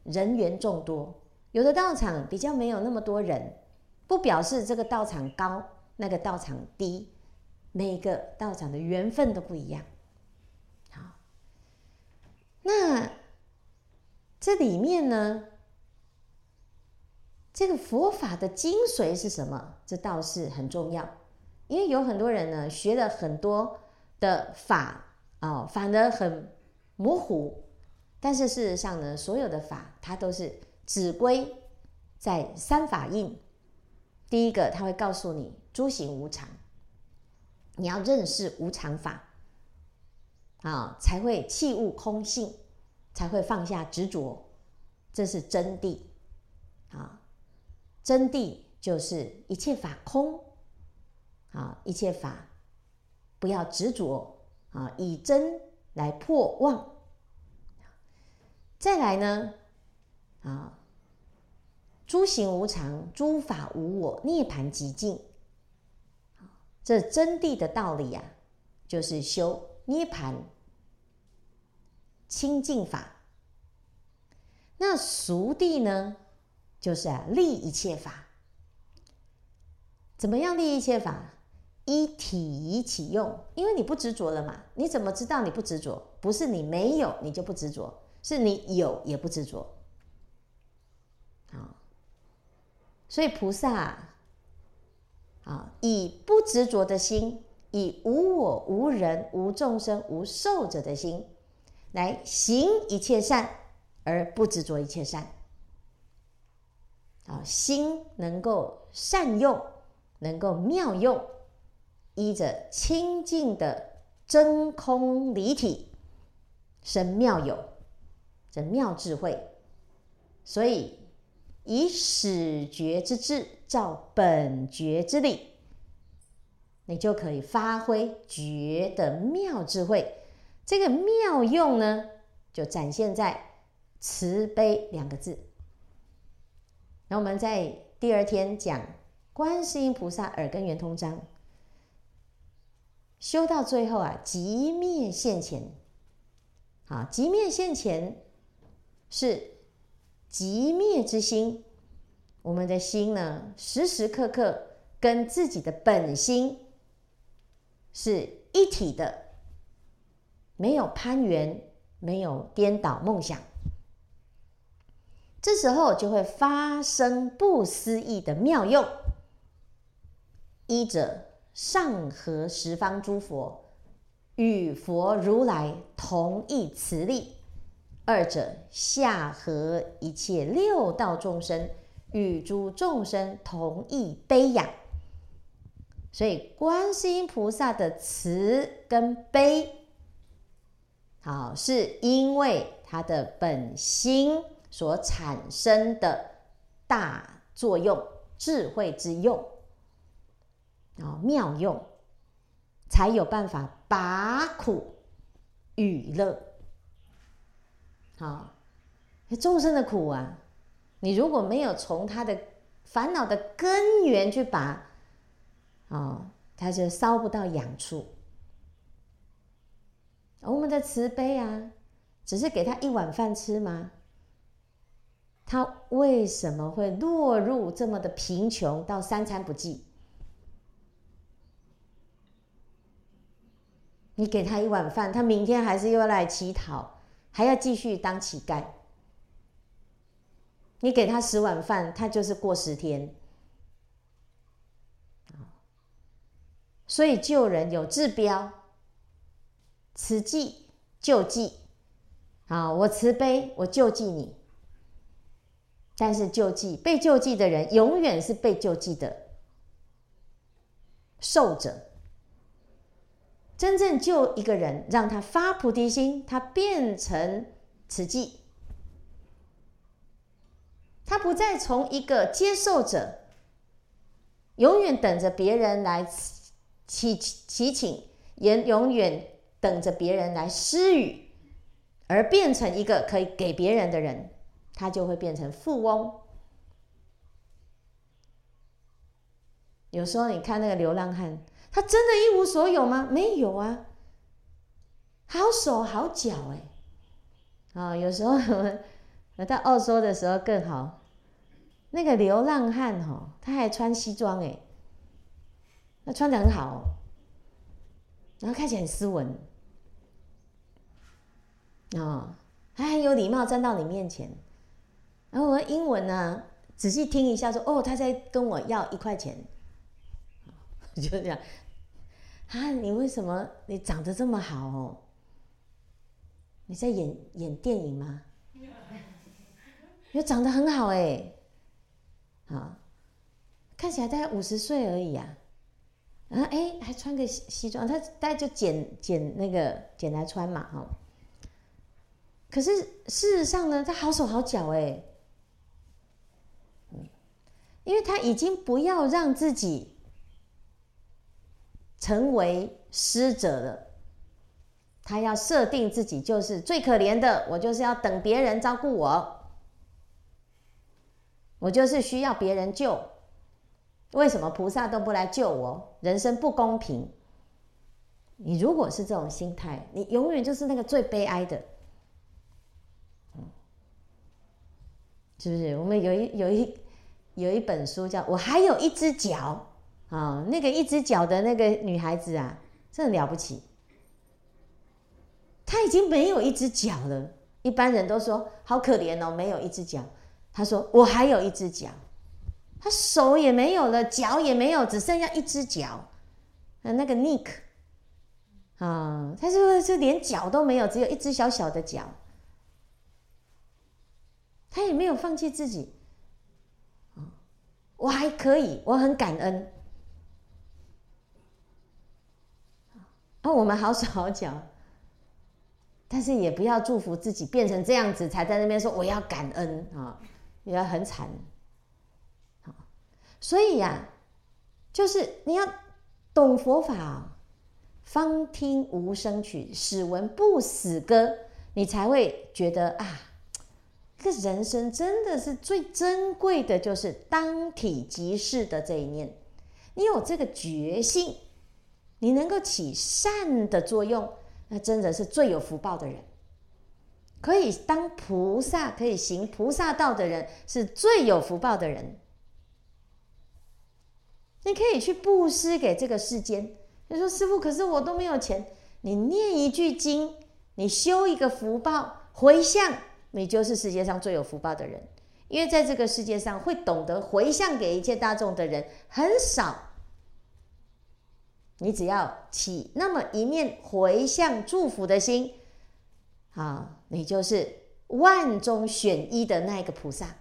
S1: 人缘众多。有的道场比较没有那么多人，不表示这个道场高，那个道场低。每个道场的缘分都不一样。好，那这里面呢，这个佛法的精髓是什么？这倒是很重要，因为有很多人呢学了很多的法哦，反而很模糊。但是事实上呢，所有的法它都是只归在三法印。第一个，他会告诉你诸行无常，你要认识无常法啊，才会弃悟空性，才会放下执着，这是真谛。真谛就是一切法空啊，一切法不要执着啊，以真来破妄。再来呢，啊，诸行无常，诸法无我，涅槃寂静。这真谛的道理呀、啊，就是修涅槃清净法。那俗谛呢，就是啊，立一切法。怎么样立一切法？一体一起用，因为你不执着了嘛。你怎么知道你不执着？不是你没有，你就不执着。是你有也不执着，啊，所以菩萨啊，以不执着的心，以无我、无人、无众生、无寿者的心，来行一切善，而不执着一切善，啊，心能够善用，能够妙用，依着清净的真空离体生妙有，这妙智慧。所以以始觉之智照本觉之理，你就可以发挥觉的妙智慧。这个妙用呢，就展现在慈悲两个字。那我们在第二天讲观世音菩萨耳根圆通章，修到最后啊，极灭现前。啊，极灭现前是极灭之心，我们的心呢，时时刻刻跟自己的本心是一体的，没有攀缘，没有颠倒梦想。这时候就会发生不思议的妙用，一者上合十方诸佛，与佛如来同一慈力；二者下合一切六道众生，与诸众生同一悲仰。所以，观世音菩萨的慈跟悲，好，是因为他的本心。所产生的大作用，智慧之用啊，妙用，才有办法拔苦与乐。好，众生的苦啊，你如果没有从他的烦恼的根源去拔，啊，他就烧不到痒处。我们的慈悲啊，只是给他一碗饭吃吗？他为什么会落入这么的贫穷，到三餐不继？你给他一碗饭，他明天还是又要来乞讨，还要继续当乞丐。你给他十碗饭，他就是过十天。所以救人有治标，慈济救济。啊，我慈悲，我救济你。但是救济被救济的人，永远是被救济的受者。真正救一个人，让他发菩提心，他变成慈济，他不再从一个接受者，永远等着别人来祈祈请，也永远等着别人来施予，而变成一个可以给别人的人。他就会变成富翁。有时候你看那个流浪汉，他真的一无所有吗？没有啊，好手好脚哎。啊，有时候我们到澳洲的时候更好，那个流浪汉哈，他还穿西装哎，那穿得很好，哦然后看起来很斯文，啊，还很有礼貌，站到你面前。然后我的英文呢、仔细听一下说，哦，他在跟我要一块钱，就这样。啊，你为什么你长得这么好哦？你在演演电影吗？又长得很好哎，啊，看起来大概五十岁而已啊。然后哎，还穿个西西装，他大概就捡捡那个捡来穿嘛哈。可是事实上呢，他好手好脚哎。因为他已经不要让自己成为施者了，他要设定自己就是最可怜的，我就是要等别人照顾我，我就是需要别人救。为什么菩萨都不来救我？人生不公平。你如果是这种心态，你永远就是那个最悲哀的，是不是？我们有一有一。有一本书叫《我还有一只脚》啊，那个一只脚的那个女孩子啊，真的了不起。她已经没有一只脚了，一般人都说好可怜哦，没有一只脚。她说我还有一只脚，她手也没有了，脚也没有，只剩下一只脚。啊，那个 Nick 啊，他说就连脚都没有，只有一只小小的脚。他也没有放弃自己。我还可以，我很感恩。啊，我们好手好脚，但是也不要祝福自己变成这样子，才在那边说我要感恩啊，也很惨。所以呀、就是你要懂佛法，方听无声曲，始闻不死歌，你才会觉得啊。这人生真的是最珍贵的，就是当体即事的这一念。你有这个决心，你能够起善的作用，那真的是最有福报的人。可以当菩萨，可以行菩萨道的人，是最有福报的人。你可以去布施给这个世间。你说师父，可是我都没有钱。你念一句经，你修一个福报，回向。你就是世界上最有福报的人，因为在这个世界上会懂得回向给一切大众的人很少。你只要起那么一念回向祝福的心，啊，你就是万中选一的那一个菩萨。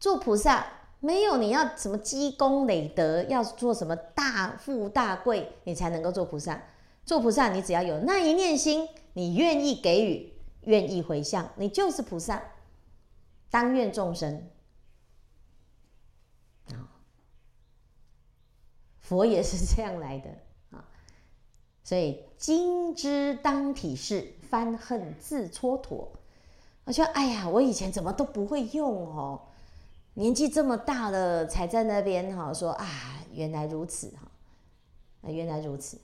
S1: 做菩萨没有你要什么积功累德，要做什么大富大贵，你才能够做菩萨。做菩萨，你只要有那一念心。你愿意给予，愿意回向，你就是菩萨。当愿众生啊，佛也是这样来的啊。所以今之当体是，翻恨自蹉跎。我说，哎呀，我以前怎么都不会用哦，年纪这么大了，才在那边哈说啊，原来如此哈，啊，原来如此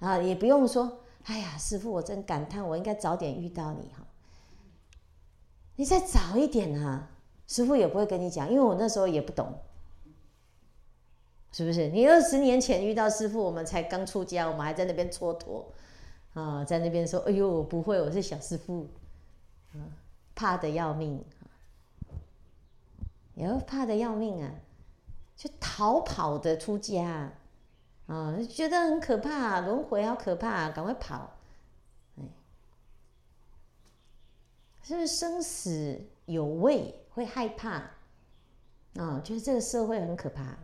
S1: 啊，也不用说。哎呀，师父，我真感叹，我应该早点遇到你哈。你再早一点啊，师父也不会跟你讲，因为我那时候也不懂，是不是？你二十年前遇到师父，我们才刚出家，我们还在那边蹉跎啊，在那边说：“哎呦，我不会，我是小师父，怕得要命，也怕得要命啊，就逃跑的出家。”、哦，觉得很可怕，轮回好可怕，赶快跑！哎，是不是生死有畏，会害怕？啊、觉得这个社会很可怕。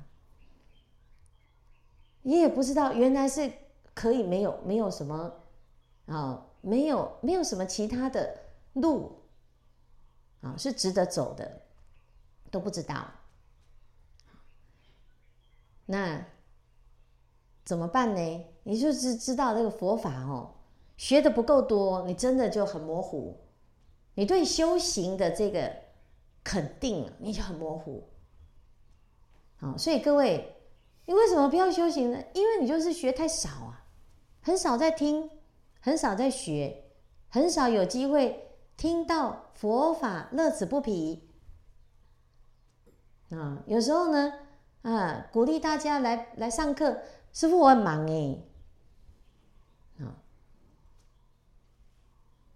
S1: 你也不知道，原来是可以没有没有什么啊、没有没有什么其他的路啊、是值得走的，都不知道。那。怎么办呢？你就是知道这个佛法哦，学的不够多，你真的就很模糊。你对修行的这个肯定，你就很模糊。好，所以各位，你为什么不要修行呢？因为你就是学太少啊，很少在听，很少在学，很少有机会听到佛法乐此不疲。啊，有时候呢，啊，鼓励大家来来上课。师傅，我很忙哎，啊，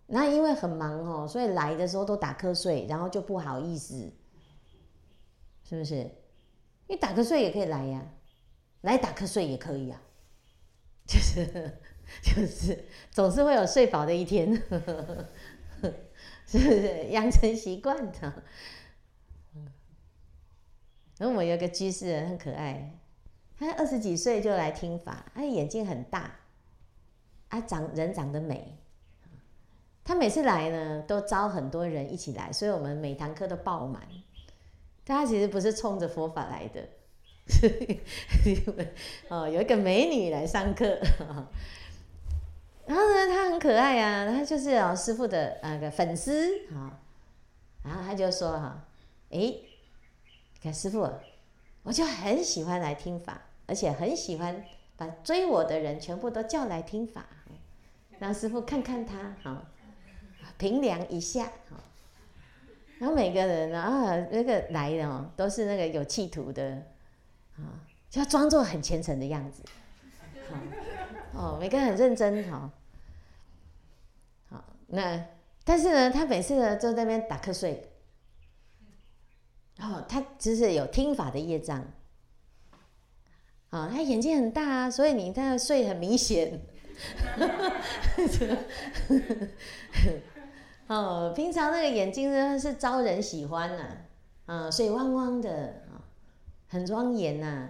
S1: 那因为很忙哦，所以来的时候都打瞌睡，然后就不好意思，是不是？你打瞌睡也可以来呀，来打瞌睡也可以啊，就是就是总是会有睡饱的一天，是不是？养成习惯的。然后我有个居士人很可爱。他二十几岁就来听法，他眼睛很大，啊，长人长得美。他每次来呢，都招很多人一起来，所以我们每堂课都爆满。但他其实不是冲着佛法来的，哦，有一个美女来上课，然后呢，他很可爱啊，他就是老师傅的那个粉丝啊，然后他就说哈，诶，看师傅。我就很喜欢来听法，而且很喜欢把追我的人全部都叫来听法，让师父看看他，好，评量一下，好。然后每个人呢，啊，那个来的哦，都是那个有企图的，啊，就要装作很虔诚的样子，好，哦，每个人很认真，哈，好，那但是呢，他每次呢就在那边打瞌睡。哦，他只是有听法的业障，啊、他眼睛很大啊，所以你在那睡很明显，哦，平常那个眼睛呢是招人喜欢呐、啊，啊，水汪汪的啊，很庄严呐。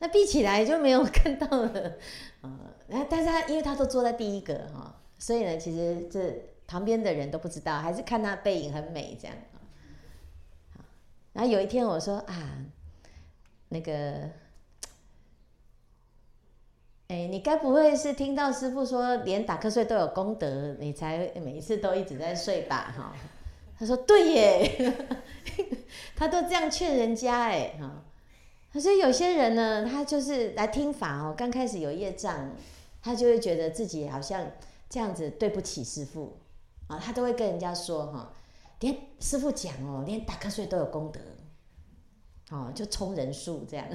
S1: 那闭起来就没有看到了，啊，那但是他因为他都坐在第一个哈，所以呢，其实这旁边的人都不知道，还是看他背影很美这样。然后有一天我说啊，那个。哎，你该不会是听到师傅说连打瞌睡都有功德，你才每一次都一直在睡吧？哈，他说对耶，他都这样劝人家哎哈。所以有些人呢，他就是来听法哦，刚开始有业障，他就会觉得自己好像这样子对不起师傅啊，他都会跟人家说哈，连师傅讲哦，连打瞌睡都有功德，哦，就充人数这样。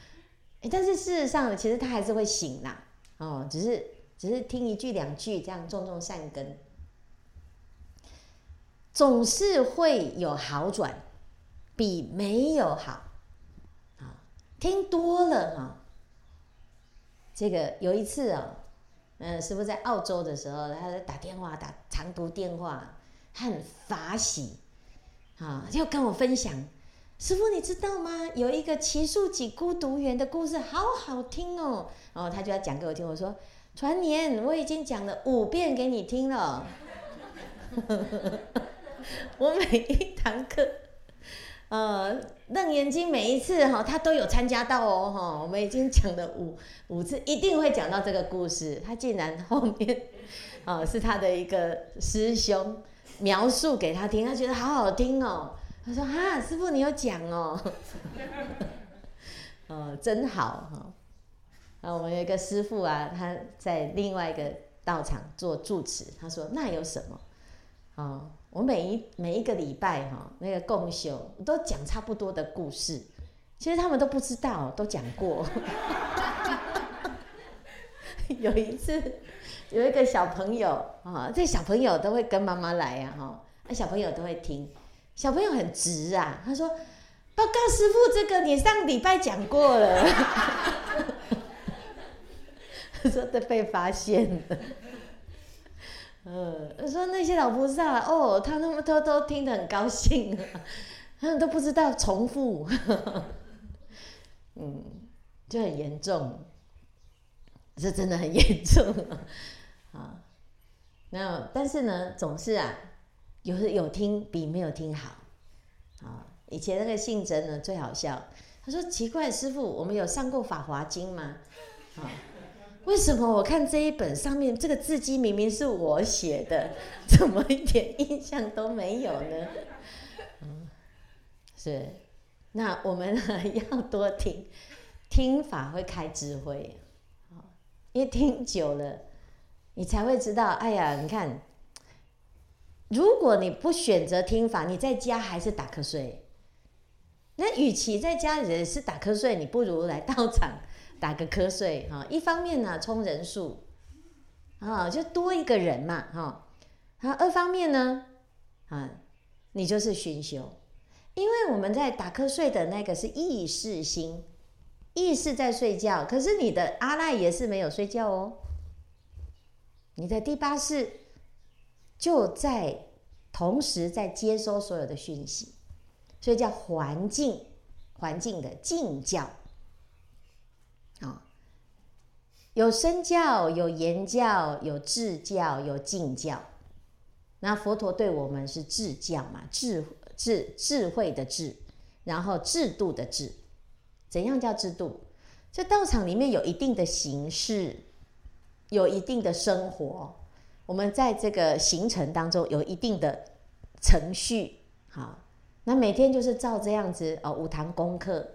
S1: 哎，但是事实上呢，其实他还是会醒啦，哦，只是只是听一句两句这样种种善根，总是会有好转，比没有好，啊，听多了哈，这个有一次啊，嗯，师傅在澳洲的时候，他在打电话打长途电话，他很法喜，啊，就跟我分享。师傅，你知道吗？有一个奇数几孤独园的故事，好好听哦。然后他就要讲给我听。我说：“传年，我已经讲了五遍给你听了。”我每一堂课，呃，楞严经每一次哈，他都有参加到哦哈。我们已经讲了五五次，一定会讲到这个故事。他竟然后面，啊，是他的一个师兄描述给他听，他觉得好好听哦。他说：“哈，师傅，你有讲哦，哦，真好哈。啊，我们有一个师傅啊，他在另外一个道场做住持。他说：那有什么？哦，我每一每一个礼拜哈，那个共修都讲差不多的故事，其实他们都不知道，都讲过。有一次，有一个小朋友啊，这小朋友都会跟妈妈来呀，哈，那小朋友都会听。”小朋友很直啊，他说：“报告师傅，这个你上礼拜讲过了。”他说：“都被发现了。”嗯，他说那些老菩萨哦，他们都都听得很高兴，他们都不知道重复，嗯，就很严重，这真的很严重啊。那但是呢，总是啊。有时有听比没有听好，啊！以前那个信真呢最好笑，他说：“奇怪，师父，我们有上过《法华经》吗？啊，为什么我看这一本上面这个字迹明明是我写的，怎么一点印象都没有呢？”嗯，是，那我们要多听，听法会开智慧，啊，因为听久了，你才会知道，哎呀，你看。如果你不选择听法，你在家还是打瞌睡。那与其在家里是打瞌睡，你不如来道场打个瞌睡哈。一方面呢，充人数啊，就多一个人嘛哈。啊，二方面呢，啊，你就是熏修，因为我们在打瞌睡的那个是意识心，意识在睡觉，可是你的阿赖也是没有睡觉哦，你的第八识。就在同时在接收所有的讯息，所以叫环境，环境的境教啊，有身教，有言教，有智教，有境教。那佛陀对我们是智教嘛，智智智慧的智，然后制度的制。怎样叫制度？这道场里面有一定的形式，有一定的生活。我们在这个行程当中有一定的程序，好，那每天就是照这样子哦，五堂功课，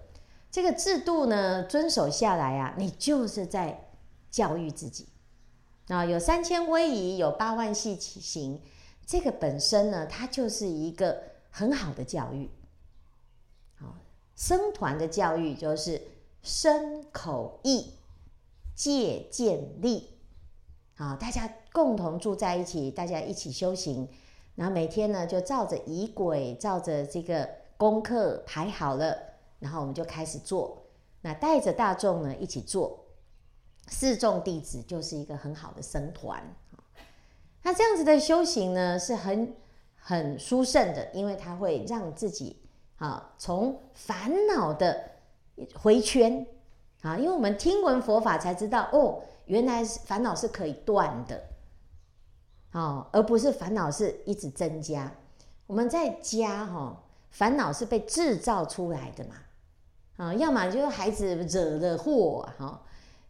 S1: 这个制度呢遵守下来啊，你就是在教育自己啊。有三千威仪，有八万细行，这个本身呢，它就是一个很好的教育。好，僧团的教育就是身口意戒见力。啊，大家共同住在一起，大家一起修行，然后每天呢就照着仪轨，照着这个功课排好了，然后我们就开始做。那带着大众呢一起做，四众弟子就是一个很好的僧团。那这样子的修行呢，是很很殊胜的，因为它会让自己啊从烦恼的回圈啊，因为我们听闻佛法才知道哦，原来烦恼是可以断的，哦，而不是烦恼是一直增加。我们在家哈，烦恼是被制造出来的嘛，啊，要么就是孩子惹了祸哈，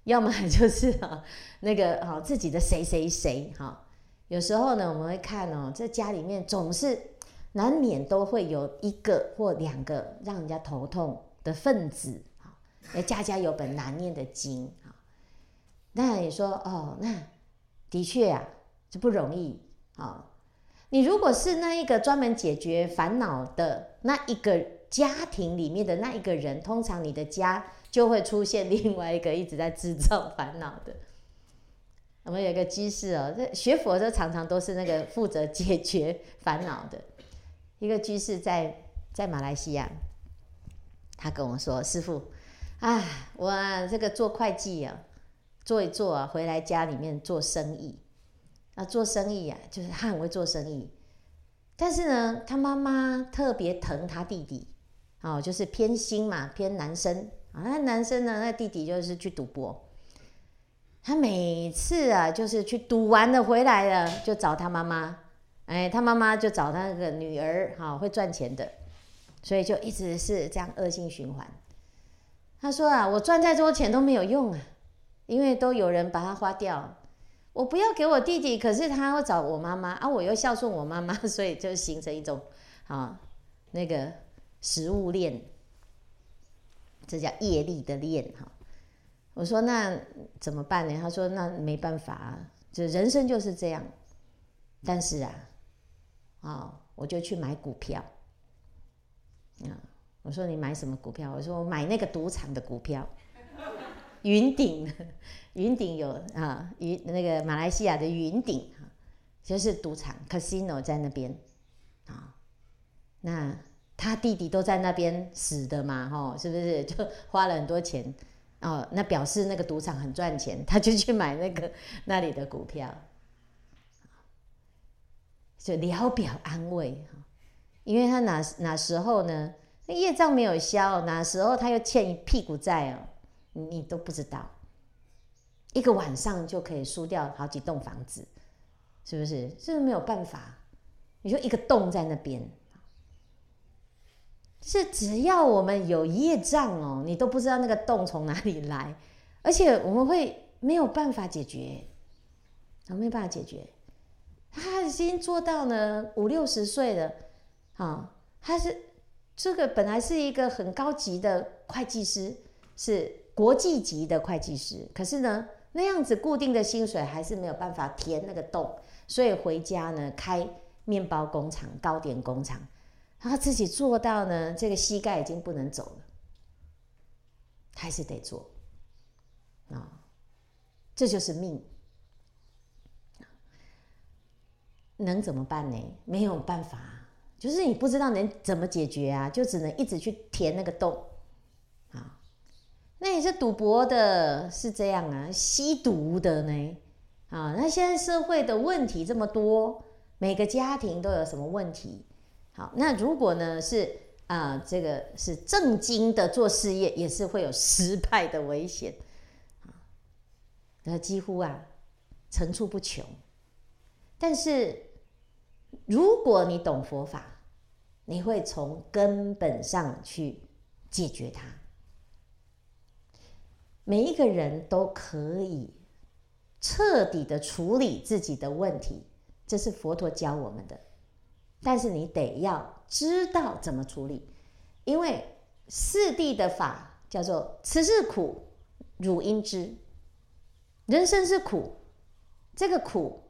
S1: 要么就是啊那个啊自己的谁谁谁哈。有时候呢，我们会看哦，这家里面总是难免都会有一个或两个让人家头痛的分子啊，家家有本难念的经。那你说哦，那的确啊，这不容易啊。你如果是那一个专门解决烦恼的那一个家庭里面的那一个人，通常你的家就会出现另外一个一直在制造烦恼的。我们有一个居士哦，这学佛的常常都是那个负责解决烦恼的一个居士在，在在马来西亚，他跟我说：“师父，啊，我这个做会计啊，做一做啊，回来家里面做生意。”啊，做生意、啊，就是他很会做生意，但是呢，他妈妈特别疼他弟弟，哦，就是偏心嘛，偏男生啊。那男生呢，那弟弟就是去赌博，他每次啊，就是去赌完了回来了，就找他妈妈，哎，他妈妈就找他那个女儿，哈、哦，会赚钱的，所以就一直是这样恶性循环。他说啊，我赚再多钱都没有用啊，因为都有人把它花掉。我不要给我弟弟，可是他会找我妈妈啊，我又孝顺我妈妈，所以就形成一种啊那个食物链，这叫业力的链哈。我说那怎么办呢？他说那没办法啊，就人生就是这样。但是啊，啊我就去买股票啊。我说你买什么股票？我说我买那个赌场的股票。云顶，云顶有啊，云那个马来西亚的云顶哈，就是赌场 casino 在那边啊。那他弟弟都在那边死的嘛，吼，是不是 就花了很多钱哦？那表示那个赌场很赚钱，他就去买那个那里的股票，就聊表安慰哈。因为他哪哪时候呢？那业障没有消，哪时候他又欠一屁股债哦。你都不知道，一个晚上就可以输掉好几栋房子，是不是？这是没有办法。你说一个洞在那边，是只要我们有业障哦，你都不知道那个洞从哪里来，而且我们会没有办法解决，啊，没办法解决。他已经做到呢五六十岁了，啊，他是这个本来是一个很高级的会计师，是。国际级的会计师，可是呢，那样子固定的薪水还是没有办法填那个洞，所以回家呢，开面包工厂、糕点工厂，然后自己做到呢，这个膝盖已经不能走了，还是得做啊、这就是命，能怎么办呢？没有办法，就是你不知道能怎么解决啊，就只能一直去填那个洞。那你是赌博的，是这样啊？吸毒的呢？啊，那现在社会的问题这么多，每个家庭都有什么问题？好，那如果呢是啊，这个是正经的做事业，也是会有失败的危险啊。那几乎啊层出不穷。但是如果你懂佛法，你会从根本上去解决它。每一个人都可以彻底的处理自己的问题，这是佛陀教我们的。但是你得要知道怎么处理，因为四谛的法叫做“此是苦，汝应知”。人生是苦，这个苦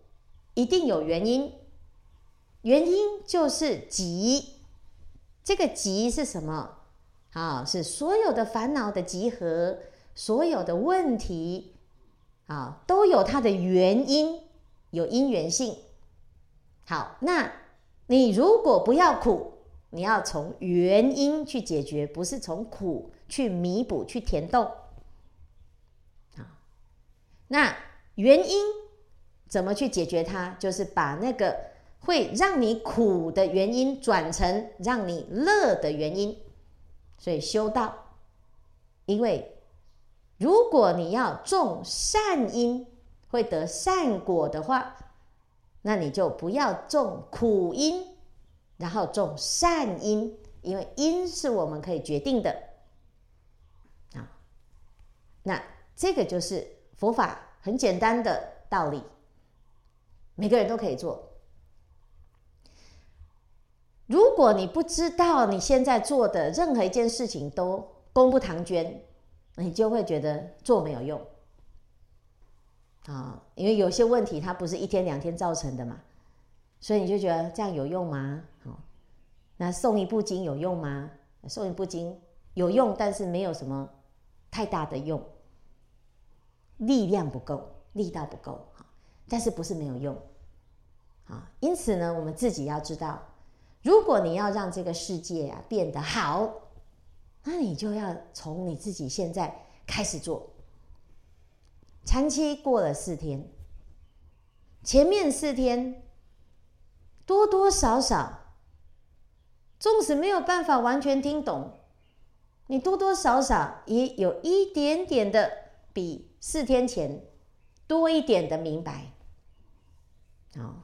S1: 一定有原因，原因就是集。这个集是什么？啊，是所有的烦恼的集合。所有的问题啊，都有它的原因，有因缘性。好，那你如果不要苦，你要从原因去解决，不是从苦去弥补、去填洞。好，那原因怎么去解决它？就是把那个会让你苦的原因转成让你乐的原因。所以修道，因为如果你要种善因，会得善果的话，那你就不要种苦因，然后种善因，因为因是我们可以决定的啊。那这个就是佛法很简单的道理，每个人都可以做。如果你不知道你现在做的任何一件事情都功不唐捐，你就会觉得做没有用。啊，因为有些问题它不是一天两天造成的嘛，所以你就觉得这样有用吗？好，那诵一部经有用吗？诵一部经有用，但是没有什么太大的用，力量不够，力道不够，但是不是没有用，啊，因此呢，我们自己要知道，如果你要让这个世界啊变得好，那你就要从你自己现在开始做。长期过了四天，前面四天多多少少，纵使没有办法完全听懂，你多多少少也有一点点的比四天前多一点的明白。哦，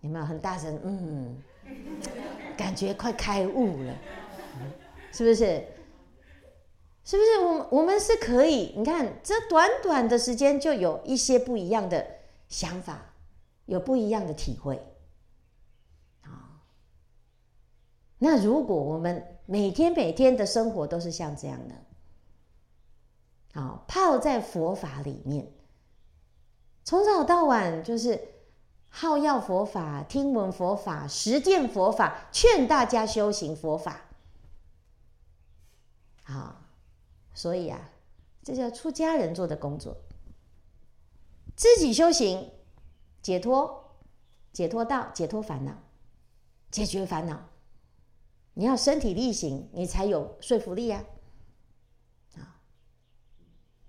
S1: 有没有很大声？嗯，感觉快开悟了，是不是？是不是我我们是可以？你看，这短短的时间就有一些不一样的想法，有不一样的体会啊。那如果我们每天每天的生活都是像这样的，啊，泡在佛法里面，从早到晚就是好要佛法、听闻佛法、实践佛法，劝大家修行佛法，啊。所以啊，这叫出家人做的工作。自己修行，解脱，解脱道，解脱烦恼，解决烦恼。你要身体力行，你才有说服力呀。啊，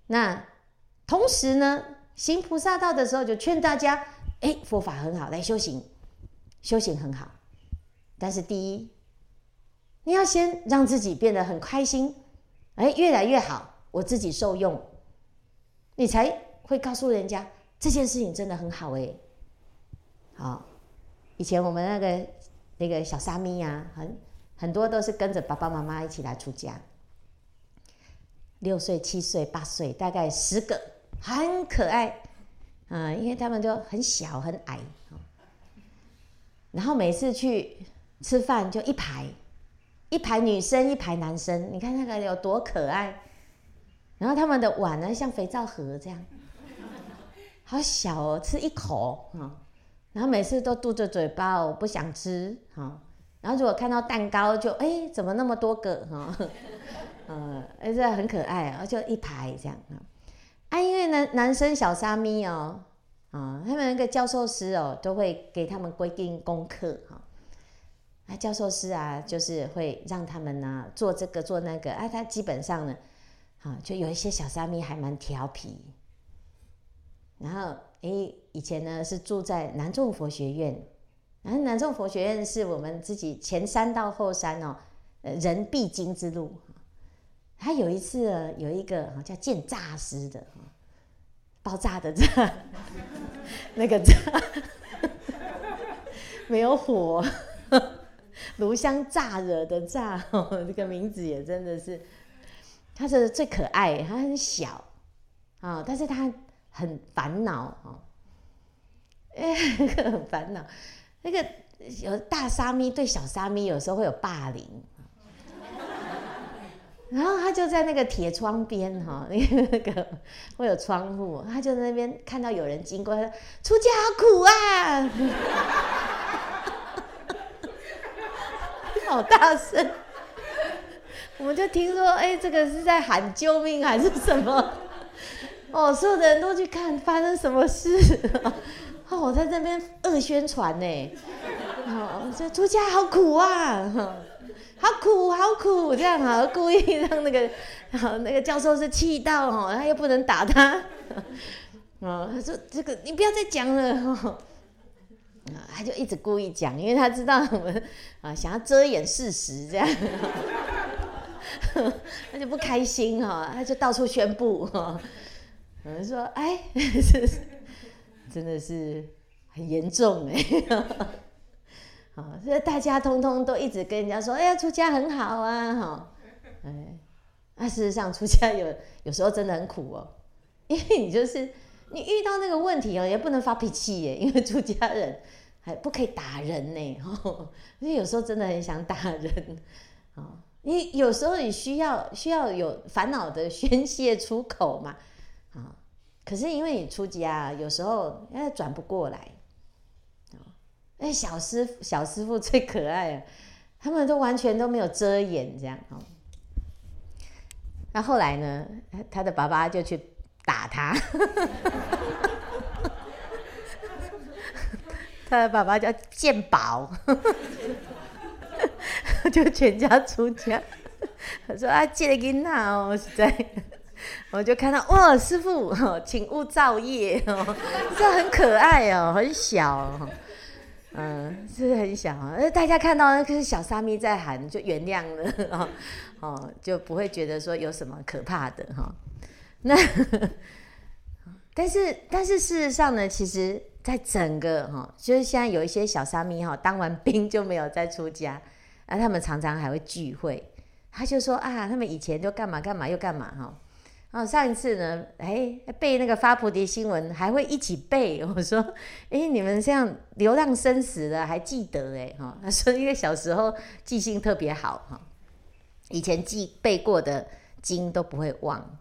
S1: 那同时呢，行菩萨道的时候，就劝大家：哎，佛法很好，来修行，修行很好。但是第一，你要先让自己变得很开心。哎，越来越好，我自己受用，你才会告诉人家这件事情真的很好哎。好，以前我们那个那个小沙弥呀，很很多都是跟着爸爸妈妈一起来出家，六岁、七岁、八岁，大概十个，很可爱，嗯，因为他们就很小很矮，然后每次去吃饭就一排。一排女生，一排男生，你看那个有多可爱。然后他们的碗呢，像肥皂盒这样，好小哦，吃一口啊。然后每次都嘟着嘴巴哦，不想吃哈。然后如果看到蛋糕就，就哎，怎么那么多个哈？嗯，哎，这很可爱啊，就一排这样啊。啊，因为男男生小沙弥哦，啊，他们那个教授师哦，都会给他们规定功课哈。啊，教授师啊，就是会让他们呢做这个做那个啊。他基本上呢，啊，就有一些小沙弥还蛮调皮。然后，诶，以前呢是住在南众佛学院，然后南众佛学院是我们自己前山到后山哦，呃，人必经之路。他有一次呢有一个叫见炸师的，爆炸的炸，那个炸 没有火。炉香乍惹的乍，哦，这个名字也真的是，他是最可爱，他很小啊，但是他很烦恼啊，哎，很烦恼。那个有大沙弥对小沙弥有时候会有霸凌，然后他就在那个铁窗边哈，那个会有窗户，他就在那边看到有人经过，他说出家好苦啊。好大声！我们就听说，哎，这个是在喊救命还是什么？哦，所有的人都去看发生什么事。哦，我在这边恶宣传呢。哦，这出家好苦啊，好苦好苦，这样啊，故意让那个，那个教授是气到哦，他又不能打他，哦，他说这个你不要再讲了。啊，他就一直故意讲，因为他知道我们啊想要遮掩事实，这样，他就不开心哈，他就到处宣布哈，有人说哎，这真的是很严重哎，好，所以大家通通都一直跟人家说，哎呀，出家很好啊，哈，哎，那事实上出家有有时候真的很苦哦，因为你就是。你遇到那个问题哦，也不能发脾气耶，因为出家人还不可以打人呢。因为有时候真的很想打人啊。你有时候你需要需要有烦恼的宣泄出口嘛啊。可是因为你出家，有时候哎转不过来啊。哎，小师小师傅最可爱了，他们都完全都没有遮掩这样哦。那后来呢，他的爸爸就去。打他，他的爸爸叫见宝，就全家出家。他说啊，这个囡仔哦，实在，我就看到哇，师傅，请勿造业哦，这很可爱哦，很小，嗯，是很小啊。大家看到那个是小沙弥在喊，就原谅了哦，就不会觉得说有什么可怕的哈。那，但是但是事实上呢，其实在整个哈，就是现在有一些小沙弥哈，当完兵就没有再出家，啊，他们常常还会聚会，他就说啊，他们以前就干嘛干嘛又干嘛哈，哦，上一次呢，哎，背那个发菩提新闻还会一起背，我说，哎，你们这样流浪生死的还记得哎哈，他说因为小时候记性特别好哈，以前记背过的经都不会忘。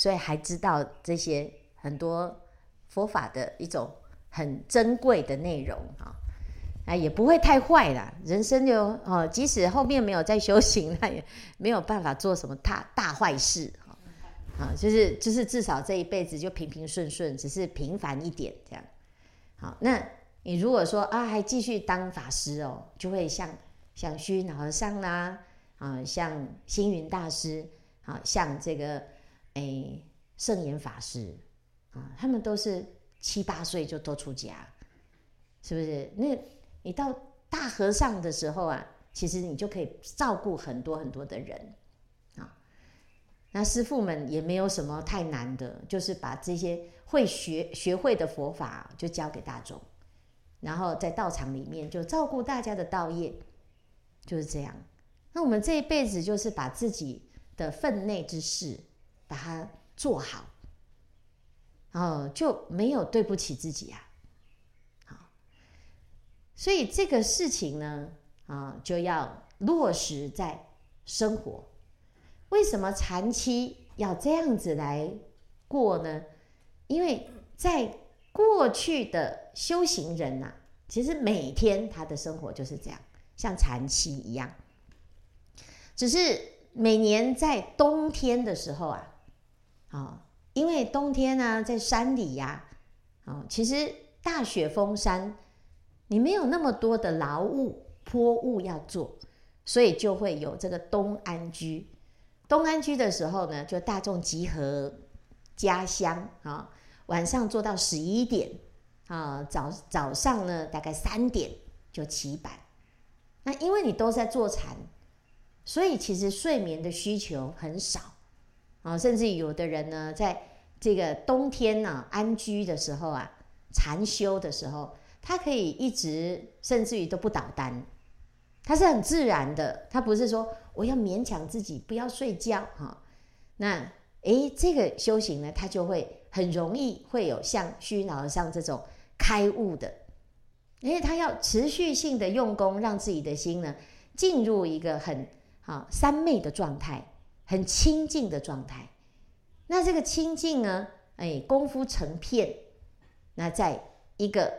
S1: 所以还知道这些很多佛法的一种很珍贵的内容啊，啊也不会太坏啦。人生就哦，即使后面没有再修行，那也没有办法做什么大大坏事哈。啊，就是就是至少这一辈子就平平顺顺，只是平凡一点这样。好，那你如果说啊还继续当法师哦，就会像像虚云和尚啦，啊像星云大师，啊像这个。哎，圣严法师啊，他们都是七八岁就都出家，是不是？那你到大和尚的时候啊，其实你就可以照顾很多很多的人啊。那师父们也没有什么太难的，就是把这些会学学会的佛法就教给大众，然后在道场里面就照顾大家的道业，就是这样。那我们这一辈子就是把自己的分内之事。把它做好，哦，就没有对不起自己啊。好，所以这个事情呢，啊，就要落实在生活。为什么禅期要这样子来过呢？因为在过去的修行人呐、其实每天他的生活就是这样，像禅期一样。只是每年在冬天的时候啊。啊，因为冬天呢、在山里呀，啊，其实大雪封山，你没有那么多的劳务坡务要做，所以就会有这个冬安居。冬安居的时候呢，就大众集合家乡啊，晚上做到十一点啊，早早上呢大概三点就起板。那因为你都在坐禅，所以其实睡眠的需求很少。啊，甚至有的人呢，在这个冬天呢、啊、安居的时候啊，禅修的时候，他可以一直，甚至于都不倒单，他是很自然的，他不是说我要勉强自己不要睡觉哈、那诶，这个修行呢，他就会很容易会有像虚云老和尚这种开悟的，因为他要持续性的用功，让自己的心呢进入一个很啊三昧的状态。很清净的状态，那这个清净呢？哎，功夫成片，那在一个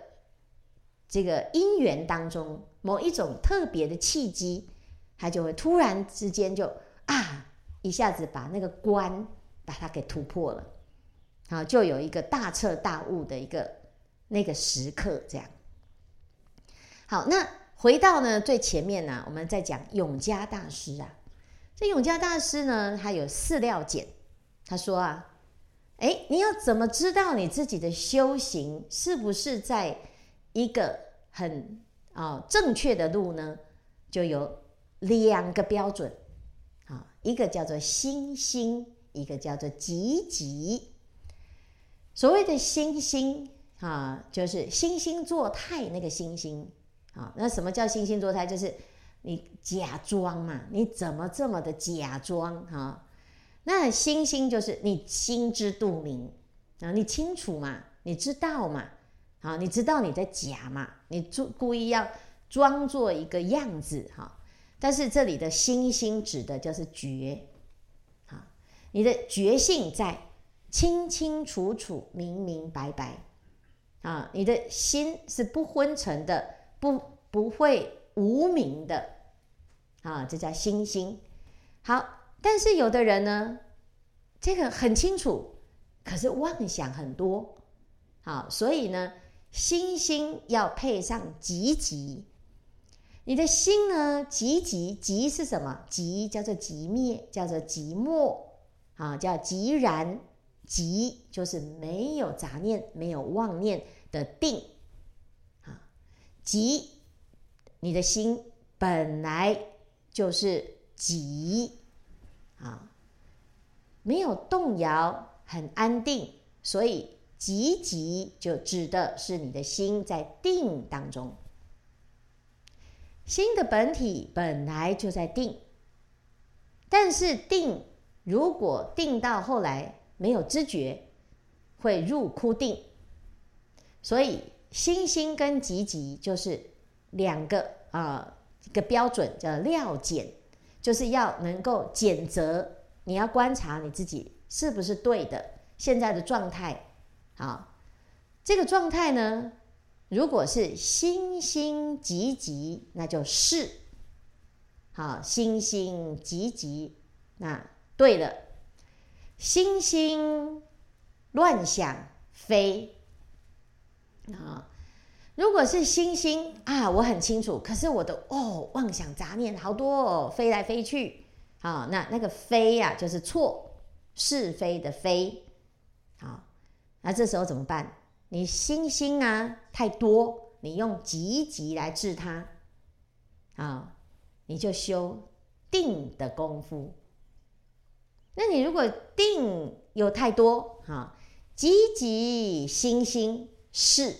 S1: 这个因缘当中，某一种特别的契机，它就会突然之间就啊，一下子把那个关把它给突破了，好，就有一个大彻大悟的一个那个时刻，这样。好，那回到呢最前面呢，我们在讲永嘉大师啊。这永嘉大师呢，他有四料简，他说啊，哎，你要怎么知道你自己的修行是不是在一个很啊、正确的路呢？就有两个标准啊，一个叫做心星，一个叫做吉吉。所谓的心星啊，就是星星作态那个星星啊。那什么叫星星作态？就是你假装嘛，你怎么这么的假装啊？那星星就是你心知肚明啊，你清楚嘛，你知道嘛，啊，你知道你在假嘛，你做故意要装作一个样子哈。但是这里的星星指的就是觉，啊，你的觉性在清清楚楚、明明白白，啊，你的心是不昏沉的，不不会无明的，啊，这叫星星。好。但是有的人呢，这个很清楚，可是妄想很多，好，所以呢，心星要配上寂寂。你的心呢，寂寂，寂是什么？寂叫做寂灭，叫做寂寞，啊，叫寂然，寂就是没有杂念、没有妄念的定，啊，寂，你的心本来就是极。啊，没有动摇，很安定，所以寂寂就指的是你的心在定当中。心的本体本来就在定，但是定如果定到后来没有知觉，会入枯定。所以心心跟寂寂就是两个啊，一个标准叫料检。就是要能够检择，你要观察你自己是不是对的，现在的状态，好，这个状态呢，如果是心星寂寂，那就是，好，心星寂寂，那对了，心星乱想非，啊。如果是星星啊，我很清楚。可是我的哦，妄想杂念好多哦，飞来飞去。啊，那那个飞呀、啊，就是错，是非的非。好，那这时候怎么办？你星星啊太多，你用寂寂来治它。啊，你就修定的功夫。那你如果定有太多，哈，寂寂星星是。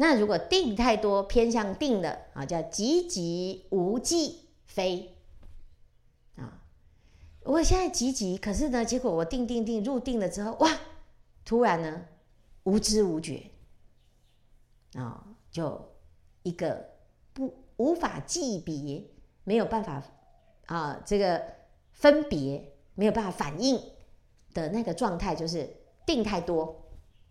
S1: 那如果定太多，偏向定的啊，叫寂寂无记非啊。我现在寂寂，可是呢，结果我定定定入定了之后，哇，突然呢，无知无觉啊，就一个不无法记别，没有办法啊，这个分别没有办法反应的那个状态，就是定太多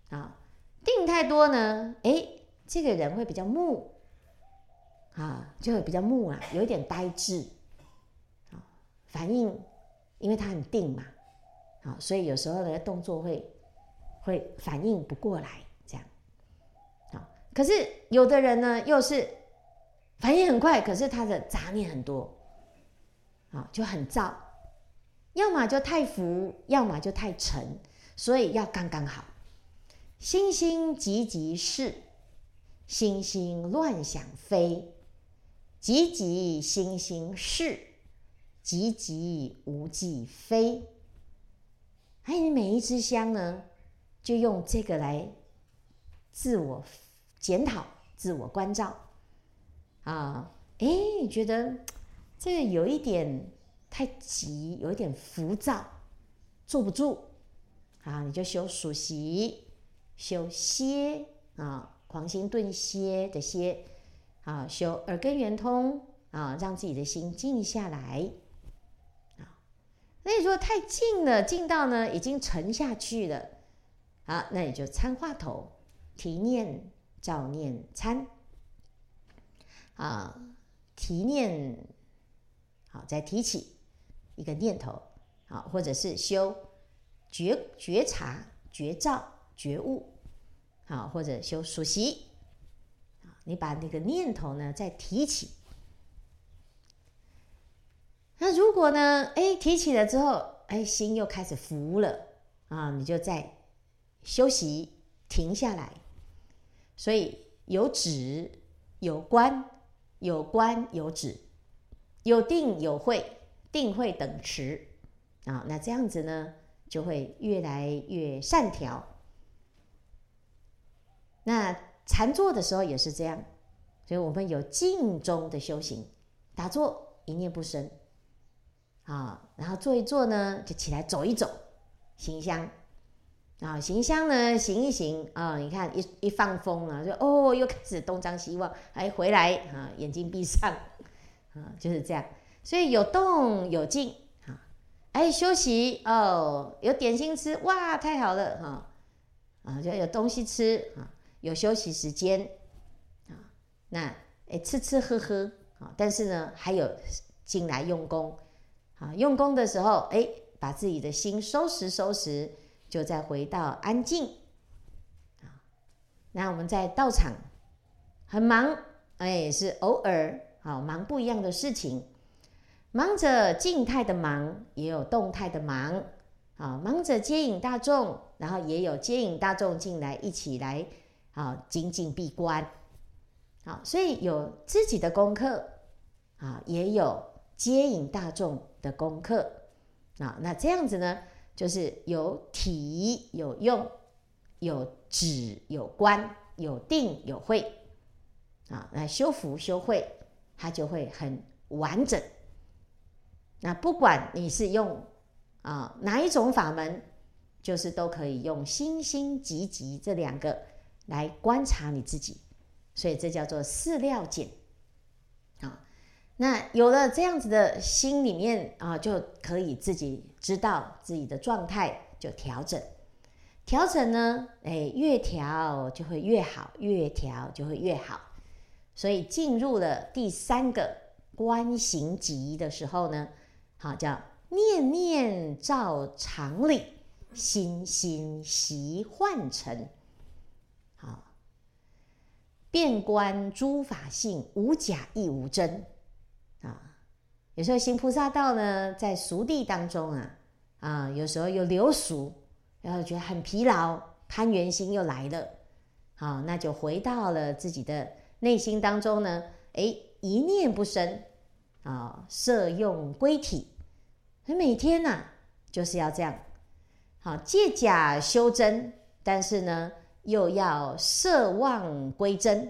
S1: 啊，定太多呢，诶。这个人会比较木啊，就会比较木啊，有一点呆滞啊，反应，因为他很定嘛，啊，所以有时候呢，动作会会反应不过来，这样啊。可是有的人呢，又是反应很快，可是他的杂念很多，啊，就很躁，要么就太浮，要么就太沉，所以要刚刚好。心星寂寂是。心星乱想飞，急急心星是，急急无记非。哎，你每一支香呢，就用这个来自我检讨、自我关照啊。哎，你觉得这个有一点太急，有一点浮躁，坐不住啊，你就修数息，修歇啊。狂心顿歇的歇，啊，修耳根圆通啊，让自己的心静下来啊。那你说太静了，静到呢已经沉下去了啊，那你就参话头，提念、照念、参啊，提念好，再提起一个念头啊，或者是修觉觉察、觉照、觉悟。好，或者修数息，你把那个念头呢再提起。那如果呢，哎，提起了之后，哎，心又开始浮了，啊，你就在休息，停下来。所以有止有观，有观有止，有定有慧，定慧等持啊。那这样子呢，就会越来越善调。那禅坐的时候也是这样，所以我们有静中的修行，打坐一念不生。啊，然后坐一坐呢，就起来走一走，行香啊，行香呢，行一行啊，你看一一放风啊，就哦，又开始东张西望，哎，回来啊，眼睛闭上啊，就是这样。所以有动有静啊，哎，休息哦，有点心吃，哇，太好了哈啊，就有东西吃啊，有休息时间啊，那哎吃吃喝喝啊，但是呢，还有进来用功。啊，用功的时候，哎，把自己的心收拾收拾，就再回到安静。啊，那我们在道场很忙，哎，是偶尔好忙不一样的事情，忙着静态的忙，也有动态的忙。啊，忙着接引大众，然后也有接引大众进来一起来啊，精进闭关。好，所以有自己的功课，啊，也有接引大众的功课啊，那这样子呢，就是有体有用，有止有观，有定有慧啊，那修福修慧，它就会很完整。那不管你是用啊哪一种法门，就是都可以用心心寂寂这两个来观察你自己，所以这叫做四料检。那有了这样子的心里面啊，就可以自己知道自己的状态，就调整。调整呢，哎，越调就会越好，越调就会越好。所以进入了第三个观行级的时候呢，好，叫念念照常理，心心习换成。遍观诸法性，无假亦无真。啊有时候行菩萨道呢，在俗地当中啊，啊，有时候又流俗，然后觉得很疲劳，攀缘心又来了，好，那就回到了自己的内心当中呢，哎，一念不生，啊，摄用归体，所以每天呐、啊，就是要这样，好，借假修真，但是呢，又要摄妄归真，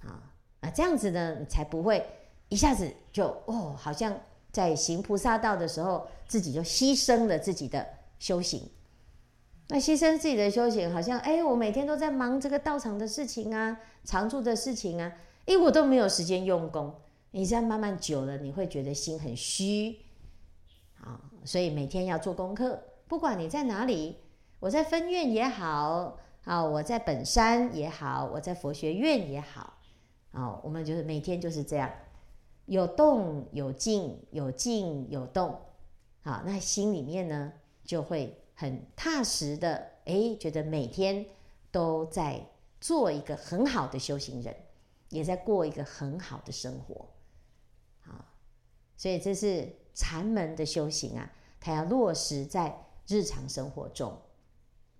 S1: 啊，那，这样子呢，你才不会。一下子就哦，好像在行菩萨道的时候，自己就牺牲了自己的修行。那牺牲自己的修行，好像哎，我每天都在忙这个道场的事情啊，常住的事情啊，哎，我都没有时间用功。你这样慢慢久了，你会觉得心很虚。啊，所以每天要做功课，不管你在哪里，我在分院也好，啊，我在本山也好，我在佛学院也好，啊，我们就是每天就是这样。有动有静，有静有动，好，那心里面呢就会很踏实的，哎，觉得每天都在做一个很好的修行人，也在过一个很好的生活，啊，所以这是禅门的修行啊，它要落实在日常生活中，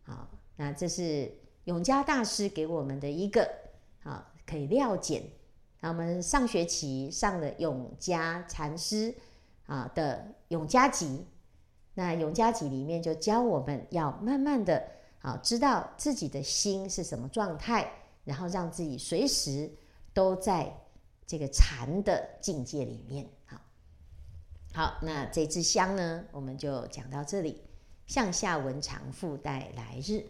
S1: 好，那这是永嘉大师给我们的一个啊，可以料检。那我们上学期上了永嘉禅师啊的永嘉集，那永嘉集里面就教我们要慢慢的啊知道自己的心是什么状态，然后让自己随时都在这个禅的境界里面。好，好，那这支香呢，我们就讲到这里。向下文常，复待来日。